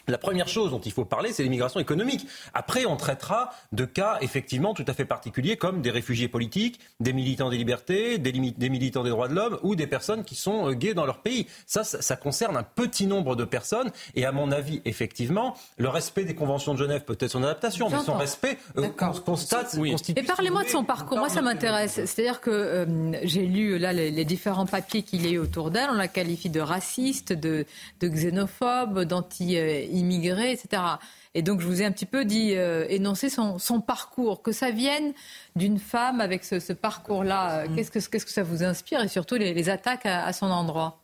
la première chose dont il faut parler, c'est l'immigration économique. Après, on traitera de cas effectivement tout à fait particuliers comme des réfugiés politiques, des militants des libertés, des, militants des droits de l'homme ou des personnes qui sont euh, gays dans leur pays. Ça, ça, concerne un petit nombre de personnes. Et à mon avis, effectivement, le respect des conventions de Genève peut être son adaptation, mais son respect euh, constate. Oui. Et parlez-moi de son parcours. Moi, ça m'intéresse. C'est-à-dire que euh, j'ai lu là les, différents papiers qu'il y a eu autour d'elle. On la qualifie de raciste, de, de xénophobe, d'anti immigrés, etc. Et donc, je vous ai un petit peu dit, euh, énoncer son, parcours, que ça vienne d'une femme avec ce, parcours-là. Mm. Qu'est-ce que, qu'est-ce que ça vous inspire et surtout les, attaques à, son endroit?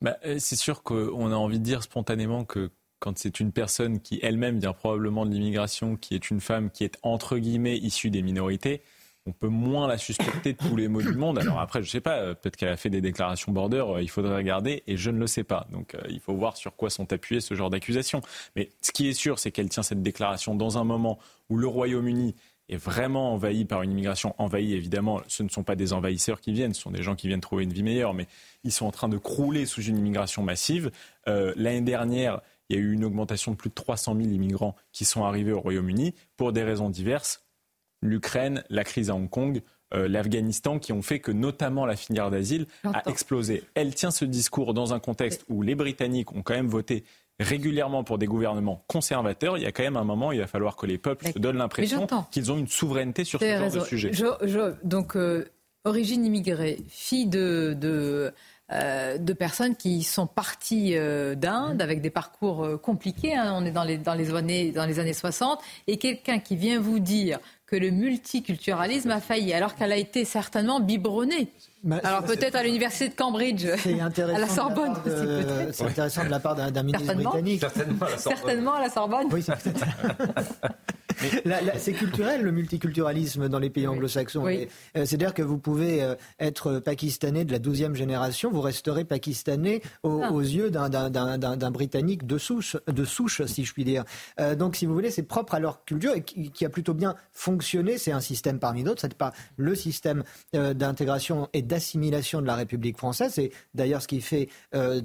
Bah, euh, C'est sûr qu'on a envie de dire spontanément que quand c'est une personne qui elle-même vient probablement de l'immigration, qui est une femme qui est entre guillemets issue des minorités, on peut moins la suspecter de tous les maux du monde. Alors après, je ne sais pas, euh, peut-être qu'elle a fait des déclarations border, euh, il faudrait regarder, et je ne le sais pas. Donc euh, il faut voir sur quoi sont appuyés ce genre d'accusations. Mais ce qui est sûr, c'est qu'elle tient cette déclaration dans un moment où le Royaume-Uni est vraiment envahi par une immigration envahie, évidemment, ce ne sont pas des envahisseurs qui viennent, ce sont des gens qui viennent trouver une vie meilleure, mais ils sont en train de crouler sous une immigration massive. L'année dernière, il y a eu une augmentation de plus de 300 000 immigrants qui sont arrivés au Royaume-Uni pour des raisons diverses l'Ukraine, la crise à Hong Kong, euh, l'Afghanistan, qui ont fait que notamment la filière d'asile a explosé. Elle tient ce discours dans un contexte où les Britanniques ont quand même voté régulièrement pour des gouvernements conservateurs, il y a quand même un moment, il va falloir que les peuples se donnent l'impression qu'ils ont une souveraineté sur ce genre de sujet. donc, euh, origine immigrée, fille de, de euh, de personnes qui sont parties euh, d'Inde avec des parcours euh, compliqués. Hein. on est dans les, dans, les années, dans les années 60. Et quelqu'un qui vient vous dire que le multiculturalisme a failli, alors qu'elle a été certainement biberonnée. Bah, alors peut-être à l'université de Cambridge, à la Sorbonne C'est intéressant de la part d'un ministre britannique. Certainement à la Sorbonne. Oui, c'est culturel le multiculturalisme dans les pays anglo-saxons. Euh, c'est-à-dire que vous pouvez euh, être pakistanais de la 12e génération, vous resterez pakistanais ah. aux, yeux d'un Britannique de souche, de souche, si je puis dire. Euh, donc, si vous voulez, c'est propre à leur culture et qui, a plutôt bien fonctionné. C'est un système parmi d'autres. Ce n'est pas le système d'intégration et d'assimilation de la République française. C'est d'ailleurs ce qui fait.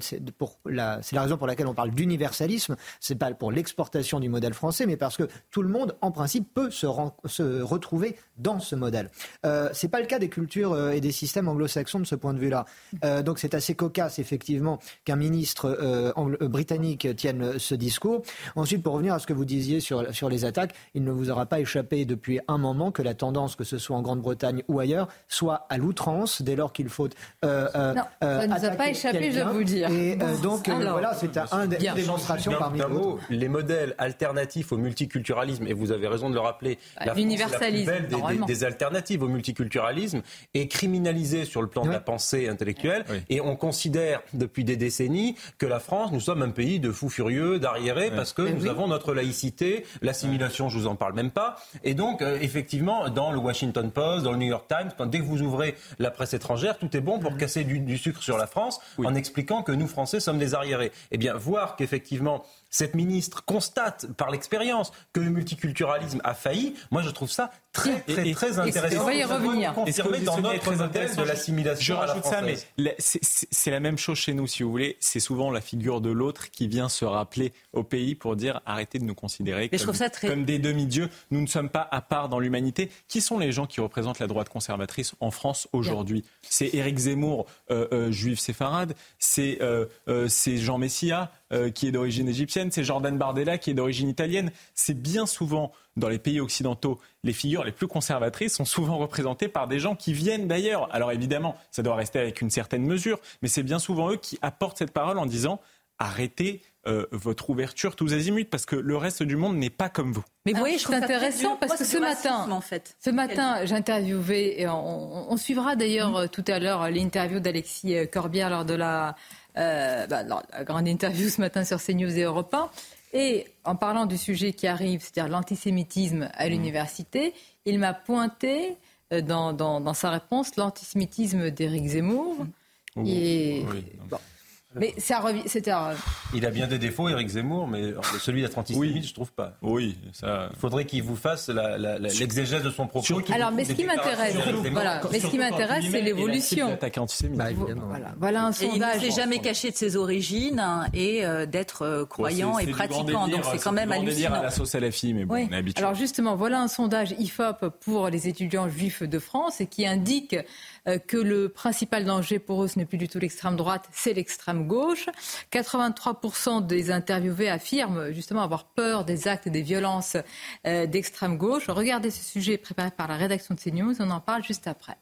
c'est la, la raison pour laquelle on parle d'universalisme. C'est pas pour l'exportation du modèle français, mais parce que tout le monde en principe, peut se, se retrouver dans ce modèle. Euh, ce n'est pas le cas des cultures euh, et des systèmes anglo-saxons de ce point de vue-là. Euh, donc c'est assez cocasse, effectivement, qu'un ministre euh, britannique tienne ce discours. Ensuite, pour revenir à ce que vous disiez sur, sur les attaques, il ne vous aura pas échappé depuis un moment que la tendance, que ce soit en Grande-Bretagne ou ailleurs, soit à l'outrance, dès lors qu'il faut... non, ça ne nous a pas échappé, je vais vous dire. Et donc, voilà, c'est un des démonstrations parmi d'autres. Les modèles alternatifs au multiculturalisme, et vous avez raison de le rappeler, bah, l'universalisme, des, des, alternatives au multiculturalisme, est criminalisé sur le plan de la pensée intellectuelle. Et on considère depuis des décennies que la France, nous sommes un pays de fous furieux, d'arriérés, parce que nous avons notre laïcité, l'assimilation, je vous en parle même pas. Et donc, euh, effectivement, dans le Washington Post, dans le New York Times, quand, dès que vous ouvrez la presse étrangère, tout est bon pour casser du, du sucre sur la France en expliquant que nous, Français, sommes des arriérés. Eh bien, voir qu'effectivement, cette ministre constate par l'expérience que le multiculturalisme a failli, moi je trouve ça très très très intéressant. on va y revenir. Confirmé dans notre modèle de l'assimilation. Je rajoute ça, mais c'est la même chose chez nous, si vous voulez. C'est souvent la figure de l'autre qui vient se rappeler au pays pour dire arrêtez de nous considérer comme, comme, des demi-dieux. Nous ne sommes pas à part dans l'humanité. Qui sont les gens qui représentent la droite conservatrice en France aujourd'hui? C'est Éric Zemmour, euh, euh, juif séfarade. C'est euh, Jean Messia. Euh, qui est d'origine égyptienne, c'est Jordan Bardella qui est d'origine italienne. C'est bien souvent dans les pays occidentaux, les figures les plus conservatrices sont souvent représentées par des gens qui viennent d'ailleurs. Alors évidemment, ça doit rester avec une certaine mesure, mais c'est bien souvent eux qui apportent cette parole en disant arrêtez euh, votre ouverture tous azimuts parce que le reste du monde n'est pas comme vous. Mais vous voyez, c'est intéressant parce que ce matin, en fait. ce matin, j'ai interviewé et on, suivra d'ailleurs euh, tout à l'heure l'interview d'Alexis Corbière lors de la euh, bah, la grande interview ce matin sur CNews et Europe 1. Et en parlant du sujet qui arrive, c'est-à-dire l'antisémitisme à mmh. l'université, il m'a pointé euh, dans, dans, sa réponse l'antisémitisme d'Éric Zemmour. Mmh. Et, mais ça c'était. Il a bien des défauts, Éric Zemmour, mais celui d'être antisémite, oui. je trouve pas. Oui, ça. Il faudrait qu'il vous fasse l'exégèse de son propos. Alors, mais ce qui m'intéresse, voilà, mais ce qui m'intéresse, c'est l'évolution. Bah, voilà. voilà un sondage. il ne s'est jamais caché de ses origines hein, et euh, d'être euh, croyant et pratiquant. Donc c'est quand même hallucinant. à la sauce à la fille, mais bon, on est habitué. Alors justement, voilà un sondage IFOP pour les étudiants juifs de France et qui indique euh, que le principal danger pour eux, ce n'est plus du tout l'extrême droite, c'est l'extrême gauche. 83% des interviewés affirment justement avoir peur des actes et des violences euh, d'extrême gauche. Regardez ce sujet préparé par la rédaction de CNews, on en parle juste après.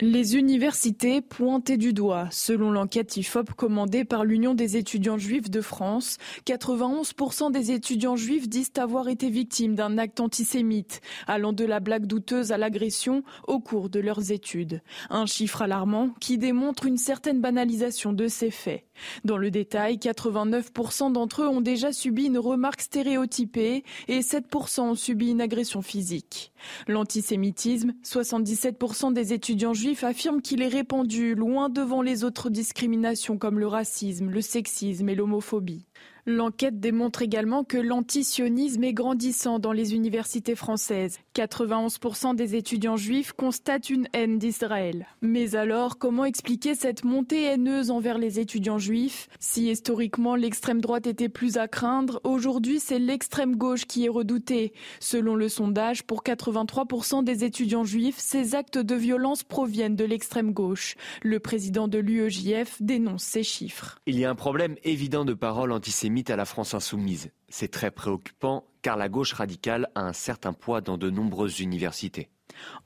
Les universités pointées du doigt. Selon l'enquête IFOP commandée par l'Union des étudiants juifs de France, 91% des étudiants juifs disent avoir été victimes d'un acte antisémite, allant de la blague douteuse à l'agression au cours de leurs études. Un chiffre alarmant qui démontre une certaine banalisation de ces faits. Dans le détail, 89% d'entre eux ont déjà subi une remarque stéréotypée et 7% ont subi une agression physique. L'antisémitisme, 77% des étudiants juifs affirment qu'il est répandu loin devant les autres discriminations comme le racisme, le sexisme et l'homophobie. L'enquête démontre également que l'antisionisme est grandissant dans les universités françaises. 91% des étudiants juifs constatent une haine d'Israël. Mais alors, comment expliquer cette montée haineuse envers les étudiants juifs? Si historiquement l'extrême droite était plus à craindre, aujourd'hui c'est l'extrême gauche qui est redoutée. Selon le sondage, pour 83% des étudiants juifs, ces actes de violence proviennent de l'extrême gauche. Le président de l'UEJF dénonce ces chiffres. Il y a un problème évident de parole antisémite à la France insoumise. C'est très préoccupant car la gauche radicale a un certain poids dans de nombreuses universités.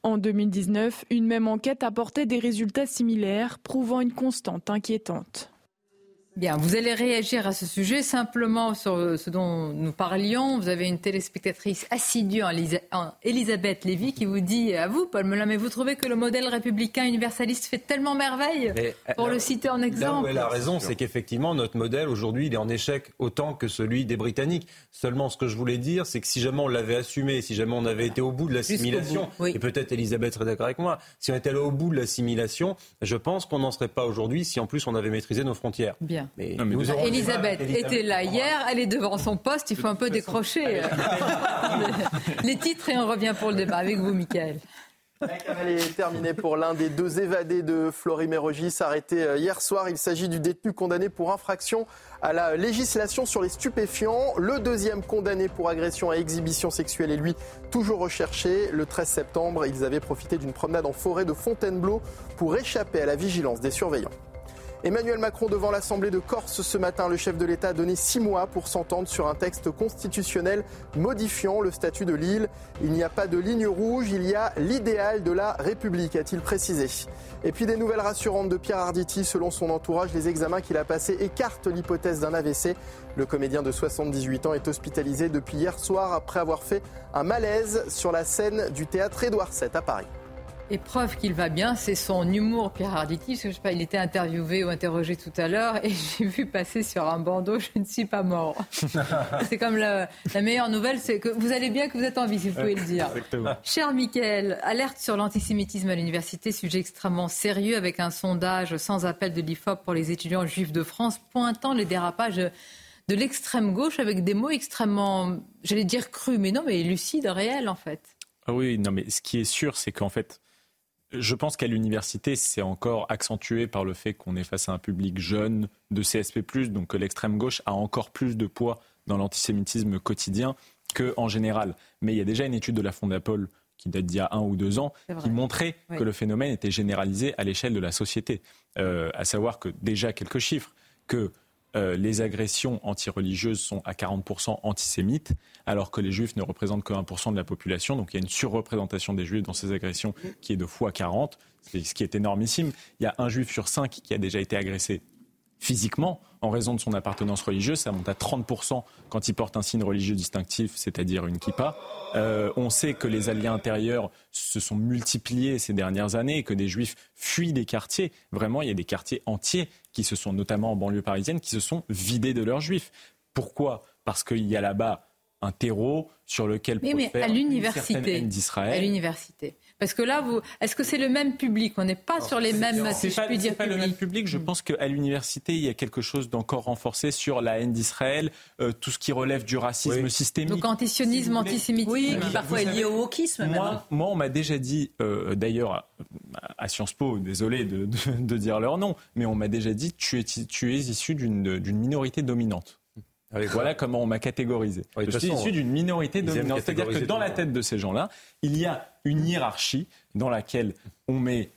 En 2019, une même enquête apportait des résultats similaires, prouvant une constante inquiétante. Bien, vous allez réagir à ce sujet simplement sur ce dont nous parlions. Vous avez une téléspectatrice assidue, Elisabeth Lévy, qui vous dit à vous, Paul Melun, mais vous trouvez que le modèle républicain universaliste fait tellement merveille pour le citer en exemple Là où elle a raison, c'est qu'effectivement, notre modèle aujourd'hui, il est en échec autant que celui des Britanniques. Seulement, ce que je voulais dire, c'est que si jamais on l'avait assumé, si jamais on avait été au bout de l'assimilation, et peut-être Elisabeth serait d'accord avec moi, si on était allé au bout de l'assimilation, je pense qu'on n'en serait pas aujourd'hui si en plus on avait maîtrisé nos frontières. Bien. Elisabeth était là hier, elle est devant son poste, il faut un peu décrocher les titres et on revient pour le débat avec vous, Michael. La cavale est terminée pour l'un des deux évadés de Florimérogis arrêté euh, hier soir. Il s'agit du détenu condamné pour infraction à la législation sur les stupéfiants. Le deuxième condamné pour agression à exhibition sexuelle est lui toujours recherché. Le 13 septembre, ils avaient profité d'une promenade en forêt de Fontainebleau pour échapper à la vigilance des surveillants. Emmanuel Macron devant l'Assemblée de Corse ce matin, le chef de l'État a donné six mois pour s'entendre sur un texte constitutionnel modifiant le statut de l'île. Il n'y a pas de ligne rouge, il y a l'idéal de la République, a-t-il précisé. Et puis des nouvelles rassurantes de Pierre Arditi. Selon son entourage, les examens qu'il a passés écartent l'hypothèse d'un AVC. Le comédien de 78 ans est hospitalisé depuis hier soir après avoir fait un malaise sur la scène du théâtre Édouard VII à Paris. Et preuve qu'il va bien, c'est son humour, Pierre Arditi. je sais pas, il était interviewé ou interrogé tout à l'heure et j'ai vu passer sur un bandeau Je ne suis pas mort. c'est comme la, meilleure nouvelle, c'est que vous allez bien, que vous êtes en vie, si vous pouvez le dire. Exactement. Cher Mickaël, alerte sur l'antisémitisme à l'université, sujet extrêmement sérieux avec un sondage sans appel de l'IFOP pour les étudiants juifs de France pointant les dérapages de l'extrême gauche avec des mots extrêmement, j'allais dire crus, mais non, mais lucides, réels en fait. Ah oui, non, mais ce qui est sûr, c'est qu'en fait, je pense qu'à l'université, c'est encore accentué par le fait qu'on est face à un public jeune de CSP+, donc que l'extrême gauche a encore plus de poids dans l'antisémitisme quotidien qu'en général. Mais il y a déjà une étude de la Fondapol qui date d'il y a un ou deux ans, qui montrait que le phénomène était généralisé à l'échelle de la société. Euh, à savoir que déjà quelques chiffres, que euh, les agressions antireligieuses sont à 40% antisémites, alors que les juifs ne représentent que 1% de la population. Donc il y a une surreprésentation des juifs dans ces agressions qui est de fois 40, ce qui est énormissime. Il y a un juif sur cinq qui a déjà été agressé physiquement en raison de son appartenance religieuse. Ça monte à 30% quand il porte un signe religieux distinctif, c'est-à-dire une kippa. Euh, on sait que les alliés intérieurs se sont multipliés ces dernières années et que des juifs fuient des quartiers. Vraiment, il y a des quartiers entiers qui se sont, notamment en banlieue parisienne, qui se sont vidés de leurs juifs. Pourquoi? Parce qu'il y a là-bas un terreau sur lequel mais, mais à l'université, d'Israël. À l'université. Parce que là, vous, est-ce que c'est le même public? On n'est pas sur les mêmes. C'est pas, puis pas le même public. Je pense qu'à l'université, il y a quelque chose d'encore renforcé sur la haine d'Israël, euh, tout ce qui relève du racisme systémique. Donc antisionisme, antisémitisme. Oui, qui parfois est lié au wokisme. Moi, moi on m'a déjà dit, euh, d'ailleurs à Sciences Po, désolé de, de, dire leur nom, mais on m'a déjà dit tu es, tu es issu d'une minorité dominante. voilà comment on m'a catégorisé. je suis issu d'une minorité dominante. C'est-à-dire que dans la tête de ces gens-là, il y a une hiérarchie dans laquelle on met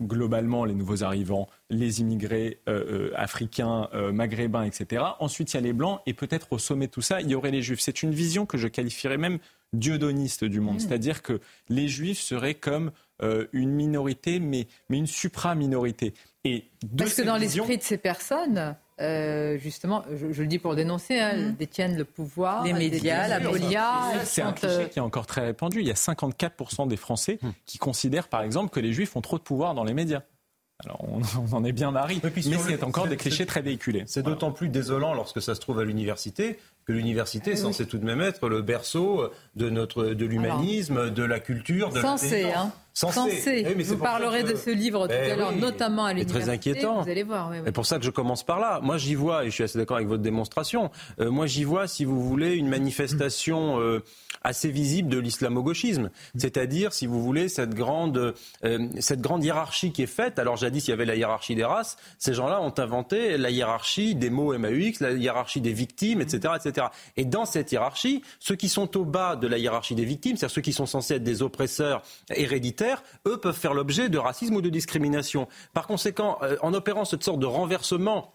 globalement les nouveaux arrivants, les immigrés euh, euh, africains, euh, maghrébins, etc. Ensuite, il y a les blancs et peut-être au sommet de tout ça, il y aurait les juifs. C'est une vision que je qualifierais même diodoniste du monde. Mmh. C'est-à-dire que les juifs seraient comme une minorité, mais, mais une supra-minorité. Et Parce que dans l'esprit de ces personnes, euh, justement, je, le dis pour dénoncer, hein, mm. détiennent le pouvoir, les médias, la police. C'est un cliché euh, qui est encore très répandu. Il y a 54% des Français mm. qui considèrent, par exemple, que les Juifs ont trop de pouvoir dans les médias. Alors on, en est bien marre, mais, c'est encore des clichés très véhiculés. C'est d'autant plus désolant lorsque ça se trouve à l'université que l'université est censée tout de même être le berceau de notre de l'humanisme, de la culture, de censé, hein. Censé. Eh vous parlerez de ce livre tout eh à l'heure, notamment à l'université. très inquiétant. Vous allez voir. C'est pour ça que je commence par là. Moi, j'y vois, et je suis assez d'accord avec votre démonstration. Euh, moi, j'y vois, si vous voulez, une manifestation euh, assez visible de l'islamo-gauchisme. C'est-à-dire, si vous voulez, cette grande, euh, cette grande hiérarchie qui est faite. Alors, jadis, il y avait la hiérarchie des races. Ces gens-là ont inventé la hiérarchie des mots MAUX, la hiérarchie des victimes, etc., etc. Et dans cette hiérarchie, ceux qui sont au bas de la hiérarchie des victimes, c'est-à-dire ceux qui sont censés être des oppresseurs héréditaires, eux peuvent faire l'objet de racisme ou de discrimination. Par conséquent, euh, en opérant cette sorte de renversement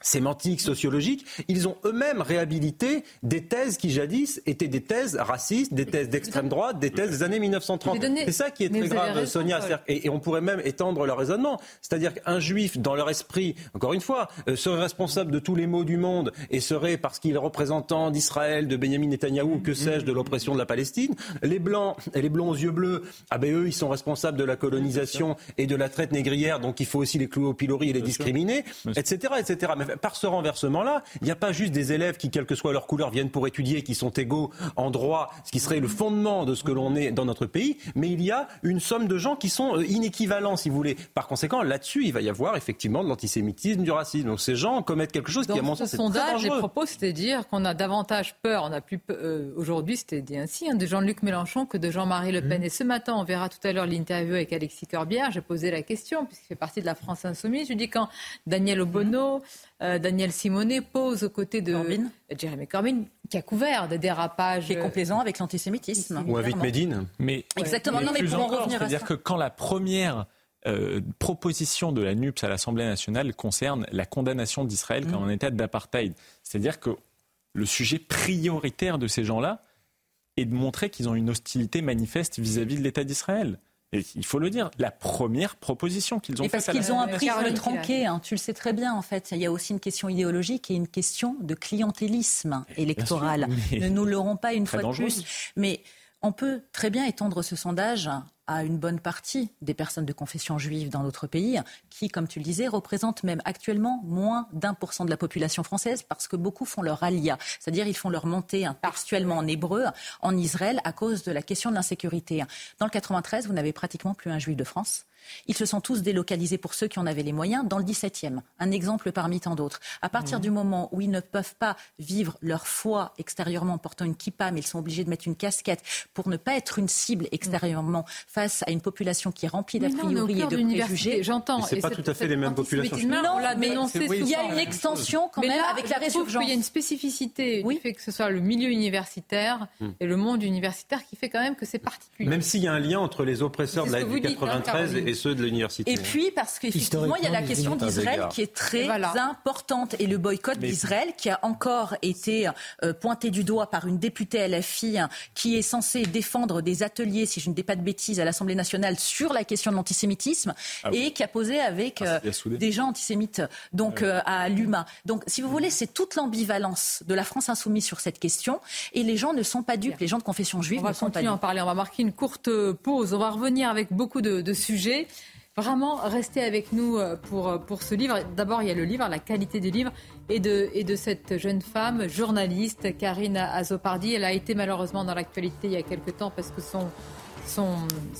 sémantique, sociologique, ils ont eux-mêmes réhabilité des thèses qui jadis étaient des thèses racistes, des thèses d'extrême droite, des thèses des années 1930. C'est ça qui est très grave, Sonia. Et, on pourrait même étendre leur raisonnement. C'est-à-dire qu'un juif, dans leur esprit, encore une fois, euh, serait responsable de tous les maux du monde et serait, parce qu'il est représentant d'Israël, de Benjamin Netanyahou, que sais-je, de l'oppression de la Palestine. Les blancs, et les blonds aux yeux bleus, ah ben eux, ils sont responsables de la colonisation et de la traite négrière, donc il faut aussi les clouer au pilori et les discriminer, etc., etc. Mais par ce renversement-là, il n'y a pas juste des élèves qui, quelle que soit leur couleur, viennent pour étudier, qui sont égaux en droit, ce qui serait le fondement de ce que l'on est dans notre pays, mais il y a une somme de gens qui sont euh, inéquivalents, si vous voulez. Par conséquent, là-dessus, il va y avoir effectivement de l'antisémitisme, du racisme. Donc ces gens commettent quelque chose qui, à mon sens, très dangereux. les propos, c'était dire qu'on a davantage peur, on a plus euh, aujourd'hui, c'était dit ainsi, hein, de Jean-Luc Mélenchon que de Jean-Marie Le Pen. Mmh. Et ce matin, on verra tout à l'heure l'interview avec Alexis Corbière, j'ai posé la question, puisqu'il fait partie de la France Insoumise. Je dis quand Daniel Obono, euh, Daniel Simonet pose aux côtés de Jeremy Corbyn, qui a couvert des dérapages. Qui est complaisant avec l'antisémitisme. Ou invite Médine. Mais, Exactement. non, mais pour en revenir C'est-à-dire que quand la première euh, proposition de la NUPS à l'Assemblée nationale concerne la condamnation d'Israël comme un état d'apartheid. C'est-à-dire que le sujet prioritaire de ces gens-là est de montrer qu'ils ont une hostilité manifeste vis-à-vis de l'État d'Israël. Et il faut le dire, la première proposition qu'ils ont faite. Parce qu'ils ont appris à le tranquer, hein, tu le sais très bien en fait. Il y a aussi une question idéologique et une question de clientélisme électoral. Ne nous l'aurons pas une fois de plus. Mais on peut très bien étendre ce sondage à une bonne partie des personnes de confession juive dans notre pays, qui, comme tu le disais, représentent même actuellement moins d'un pour cent de la population française, parce que beaucoup font leur alia, c'est-à-dire ils font leur montée textuellement en hébreu en Israël à cause de la question de l'insécurité. Dans le 93, vous n'avez pratiquement plus un juif de France. Ils se sont tous délocalisés pour ceux qui en avaient les moyens dans le 17e. Un exemple parmi tant d'autres. À partir mmh. du moment où ils ne peuvent pas vivre leur foi extérieurement en portant une kippa, mais ils sont obligés de mettre une casquette pour ne pas être une cible extérieurement face à une population qui est remplie d'a priori et de préjugés. J'entends. C'est pas tout à fait les mêmes populations. Non, mais il y a une extension quand même avec la résurgence. Il y a une spécificité oui. du fait que ce soit le milieu universitaire mmh. et le monde universitaire qui fait quand même que c'est particulier. Même s'il y a un lien entre les oppresseurs de la 93 et ceux de l'université. Et puis, parce qu'effectivement, il y a la question d'Israël qui est très importante. Et le boycott d'Israël, qui a encore été euh, pointé du doigt par une députée LFI qui est censée défendre des ateliers, si je ne dis pas de bêtises, à l'Assemblée nationale sur la question de l'antisémitisme ah et qui a posé avec ah, euh, des gens antisémites donc, euh, à l'UMA. Donc, si vous voulez, c'est toute l'ambivalence de la France insoumise sur cette question. Et les gens ne sont pas dupes. Les gens de confession juive ne sont pas dupes. On va continuer en parler. On va marquer une courte pause. On va revenir avec beaucoup de, de sujets. Vraiment, restez avec nous euh, pour, euh, pour ce livre. D'abord, il y a le livre, la qualité du livre, et de, et de cette jeune femme, journaliste, Karine Azopardi. Elle a été malheureusement dans l'actualité il y a quelque temps parce que son, son,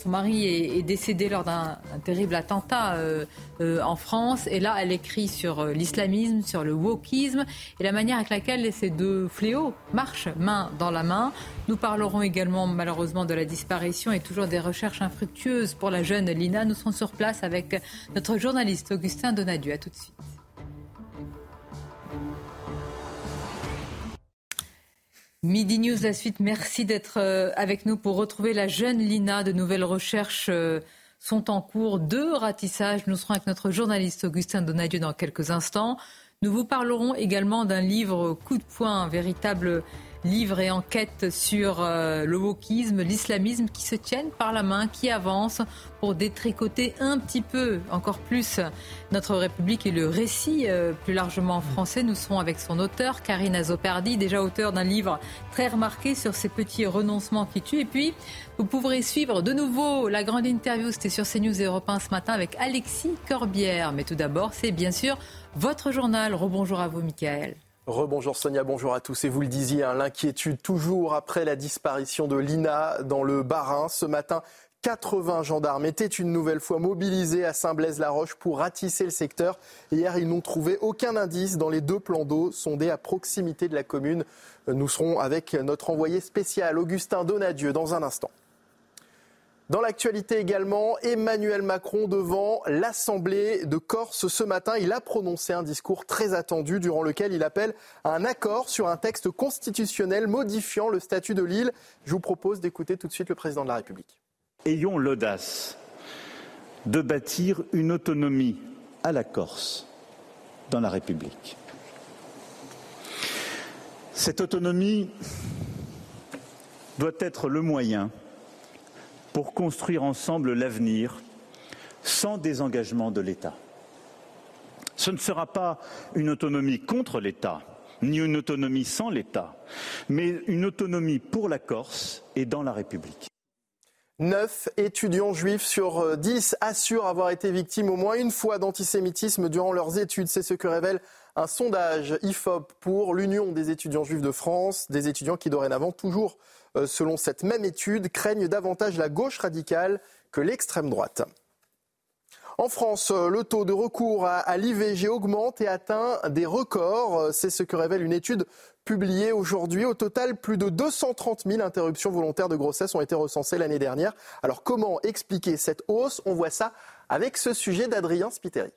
mari est, décédé lors d'un terrible attentat euh, euh, en France. Et là, elle écrit sur euh, l'islamisme, sur le wokisme et la manière avec laquelle ces deux fléaux marchent main dans la main. Nous parlerons également malheureusement de la disparition et toujours des recherches infructueuses pour la jeune Lina. Nous serons sur place avec notre journaliste Augustin Donadieu. À tout de suite. Midi News, la suite. Merci d'être euh, avec nous pour retrouver la jeune Lina. De nouvelles recherches euh, sont en cours. Deux ratissages. Nous serons avec notre journaliste Augustin Donadieu dans quelques instants. Nous vous parlerons également d'un livre coup de poing, un véritable livre et enquête sur euh, le wokisme, l'islamisme qui se tiennent par la main, qui avancent pour détricoter un petit peu encore plus notre République et le récit euh, plus largement français. Nous serons avec son auteur, Karine Azopardi, déjà auteur d'un livre très remarqué sur ces petits renoncements qui tuent. Et puis, vous pourrez suivre de nouveau la grande interview, c'était sur CNews et Europe 1 ce matin avec Alexis Corbière. Mais tout d'abord, c'est bien sûr votre journal. Rebonjour à vous, Michael. Rebonjour Sonia, bonjour à tous. Et vous le disiez, hein, l'inquiétude toujours après la disparition de Lina dans le Bas-Rhin. Ce matin, 80 gendarmes étaient une nouvelle fois mobilisés à Saint-Blaise-la-Roche pour ratisser le secteur. Hier, ils n'ont trouvé aucun indice dans les deux plans d'eau sondés à proximité de la commune. Nous serons avec notre envoyé spécial Augustin Donadieu dans un instant. Dans l'actualité également, Emmanuel Macron devant l'Assemblée de Corse ce matin. Il a prononcé un discours très attendu durant lequel il appelle à un accord sur un texte constitutionnel modifiant le statut de l'île. Je vous propose d'écouter tout de suite le président de la République. Ayons l'audace de bâtir une autonomie à la Corse dans la République. Cette autonomie doit être le moyen pour construire ensemble l'avenir sans désengagement de l'État. Ce ne sera pas une autonomie contre l'État, ni une autonomie sans l'État, mais une autonomie pour la Corse et dans la République. Neuf étudiants juifs sur dix assurent avoir été victimes au moins une fois d'antisémitisme durant leurs études. C'est ce que révèle un sondage IFOP pour l'Union des étudiants juifs de France, des étudiants qui dorénavant toujours euh, selon cette même étude, craignent davantage la gauche radicale que l'extrême droite. En France, le taux de recours à l'IVG augmente et atteint des records. C'est ce que révèle une étude publiée aujourd'hui. Au total, plus de 230 000 interruptions volontaires de grossesse ont été recensées l'année dernière. Alors comment expliquer cette hausse? On voit ça avec ce sujet d'Adrien Spiteri.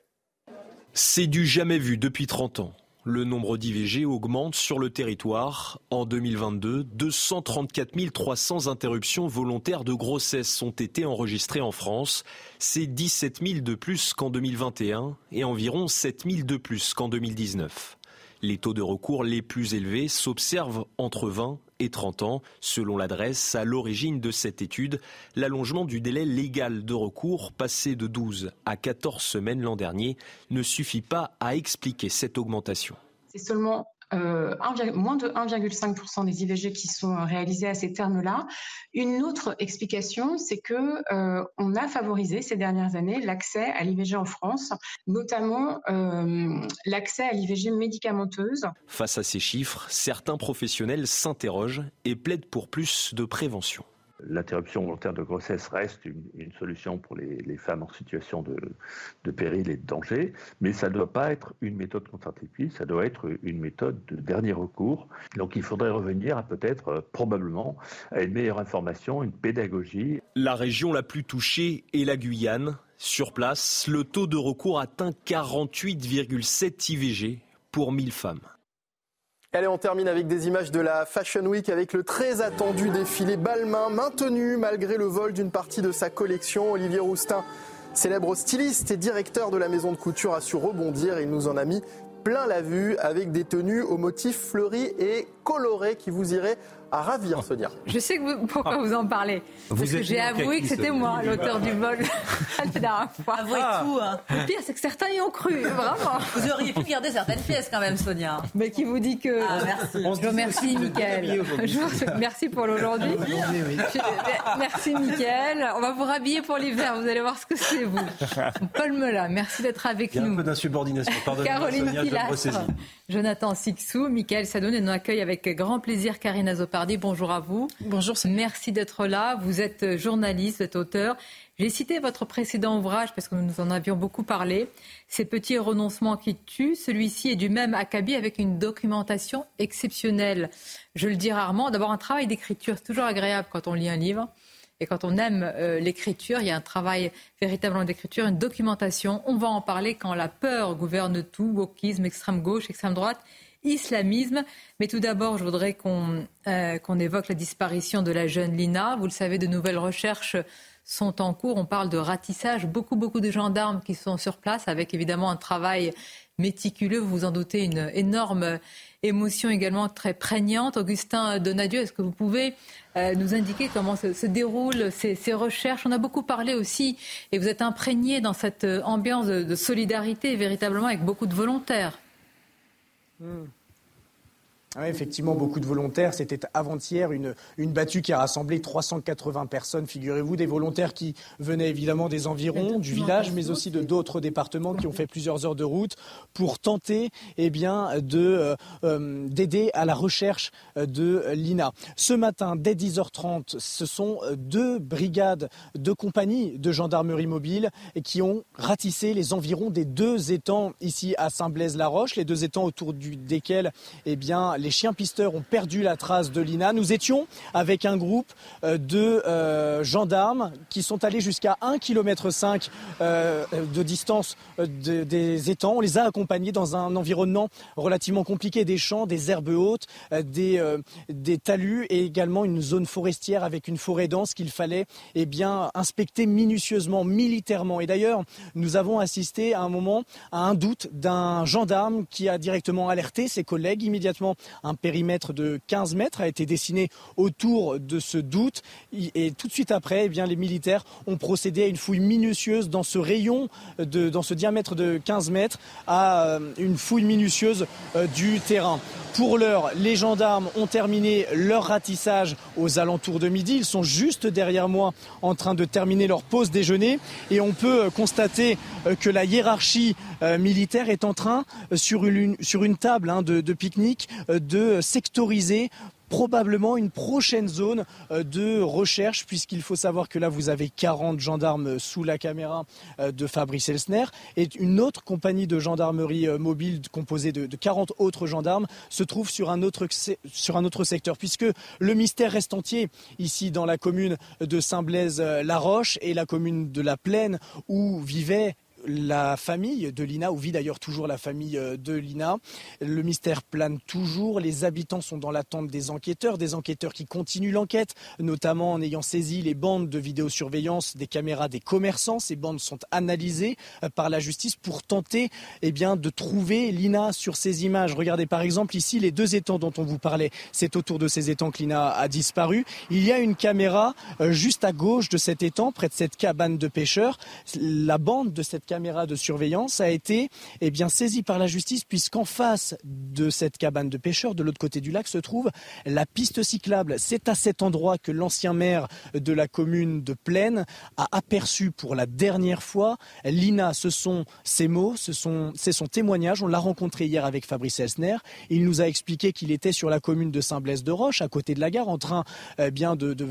C'est du jamais vu depuis 30 ans. Le nombre d'IVG augmente sur le territoire. En 2022, 234 300 interruptions volontaires de grossesse ont été enregistrées en France. C'est 17 000 de plus qu'en 2021 et environ 7 000 de plus qu'en 2019. Les taux de recours les plus élevés s'observent entre 20 et 30 ans. Selon l'adresse, à l'origine de cette étude, l'allongement du délai légal de recours, passé de 12 à 14 semaines l'an dernier, ne suffit pas à expliquer cette augmentation. Euh, moins de 1,5% des IVG qui sont euh, réalisés à ces termes-là. Une autre explication, c'est que euh, on a favorisé ces dernières années l'accès à l'IVG en France, notamment l'accès à l'IVG médicamenteuse. Face à ces chiffres, certains professionnels s'interrogent et plaident pour plus de prévention. L'interruption volontaire de grossesse reste une, solution pour les, femmes en situation de, péril et de danger, mais ça ne doit pas être une méthode contraceptive, ça doit être une méthode de dernier recours. Donc il faudrait revenir à peut-être, euh, probablement, à une meilleure information, une pédagogie. La région la plus touchée est la Guyane. Sur place, le taux de recours atteint 48,7 IVG pour 1000 femmes. Allez, on termine avec des images de la Fashion Week avec le très attendu défilé Balmain maintenu malgré le vol d'une partie de sa collection. Olivier Roustin, célèbre styliste et directeur de la maison de couture, a su rebondir. Il nous en a mis plein la vue avec des tenues aux motifs fleuris et colorés qui vous iraient à ravir, Sonia. Je sais que pourquoi vous en parlez. Parce que j'ai avoué que c'était moi l'auteur du vol la dernière fois. Avouez ah. tout. Hein. Le pire, c'est que certains y ont cru, vraiment. Vous auriez pu garder certaines pièces quand même, Sonia. Mais qui vous dit que. Ah, merci. Je vous remercie, Mickaël. Merci pour l'aujourd'hui. Merci, Mickaël. On va vous rhabiller pour l'hiver. Vous allez voir ce que c'est, vous. Paul Mela, merci d'être avec nous. un peu d'insubordination. Caroline Sonia, Jonathan Sixou, Mickaël Sadoun et nous accueille avec grand plaisir Karine Zopar bonjour à vous. Bonjour. Merci d'être là. Vous êtes journaliste, vous êtes auteur. J'ai cité votre précédent ouvrage parce que nous en avions beaucoup parlé. Ces petits renoncements qui tuent. Celui-ci est du même acabit avec une documentation exceptionnelle. Je le dis rarement. D'abord, un travail d'écriture. C'est toujours agréable quand on lit un livre. Et quand on aime euh, l'écriture, il y a un travail véritablement d'écriture, une documentation. On va en parler quand la peur gouverne tout, wokisme, extrême gauche, extrême droite islamisme. Mais tout d'abord, je voudrais euh, qu'on évoque la disparition de la jeune Lina. Vous le savez, de nouvelles recherches sont en cours. On parle de ratissage. Beaucoup, beaucoup de gendarmes qui sont sur place avec évidemment un travail méticuleux. Vous vous en doutez, une énorme émotion également très prégnante. Augustin Donadieu, est-ce que vous pouvez euh, nous indiquer comment se, déroulent ces, recherches? On a beaucoup parlé aussi, et vous êtes imprégné dans cette ambiance de solidarité véritablement avec beaucoup de volontaires. Mm. Oui, effectivement, beaucoup de volontaires. C'était avant-hier une, une battue qui a rassemblé 380 personnes, figurez-vous, des volontaires qui venaient évidemment des environs, du village, mais aussi de d'autres départements qui ont fait plusieurs heures de route pour tenter eh bien, de, euh, euh, d'aider à la recherche de l'INA. Ce matin, dès 10h30, ce sont deux brigades de compagnie de gendarmerie mobile qui ont ratissé les environs des deux étangs ici à Saint-Blaise-la-Roche, les deux étangs autour du, desquels eh bien, les chiens pisteurs ont perdu la trace de Lina. Nous étions avec un groupe euh, de euh, gendarmes qui sont allés jusqu'à 1,5 km de distance euh, des étangs. On les a accompagnés dans un environnement relativement compliqué, des champs, des herbes hautes, des, des talus et également une zone forestière avec une forêt dense qu'il fallait eh bien, inspecter minutieusement, militairement. Et d'ailleurs, nous avons assisté à un moment à un doute d'un gendarme qui a directement alerté ses collègues immédiatement un périmètre de 15 mètres a été dessiné autour de ce doute. Et tout de suite après, eh les militaires ont procédé à une fouille minutieuse dans ce rayon, de, dans ce diamètre de 15 mètres, à euh, une fouille minutieuse euh, du terrain. Pour l'heure, les gendarmes ont terminé leur ratissage aux alentours de midi. Ils sont juste derrière moi en train de terminer leur pause déjeuner. Et on peut euh, constater que la hiérarchie militaire est en train, sur une, table hein, de pique-nique, de sectoriser probablement une prochaine zone de recherche, puisqu'il faut savoir que là, vous avez 40 gendarmes sous la caméra de Fabrice Elsner, et une autre compagnie de gendarmerie mobile composée de, 40 autres gendarmes se trouve sur un autre, sur un autre secteur, puisque le mystère reste entier ici dans la commune de Saint-Blaise-la-Roche et la commune de la Plaine où vivait la famille de Lina, où vit d'ailleurs toujours la famille euh, de Lina. Le mystère plane toujours. Les habitants sont dans l'attente des enquêteurs, des enquêteurs qui continuent l'enquête, notamment en ayant saisi les bandes de vidéosurveillance des caméras des commerçants. Ces bandes sont analysées euh, par la justice pour tenter eh bien, de trouver Lina sur ces images. Regardez par exemple ici les deux étangs dont on vous parlait. C'est autour de ces étangs que Lina a disparu. Il y a une caméra euh, juste à gauche de cet étang, près de cette cabane de pêcheurs. La bande de cette caméra de surveillance a été eh bien, saisie par la justice puisqu'en face de cette cabane de pêcheurs, de l'autre côté du lac, se trouve la piste cyclable. C'est à cet endroit que l'ancien maire de la commune de Plaine a aperçu pour la dernière fois Lina. Ce sont ses mots, ce c'est son témoignage. On l'a rencontré hier avec Fabrice Elsner. Il nous a expliqué qu'il était sur la commune de Saint-Blaise-de-Roche, à côté de la gare, en train eh bien, de, de,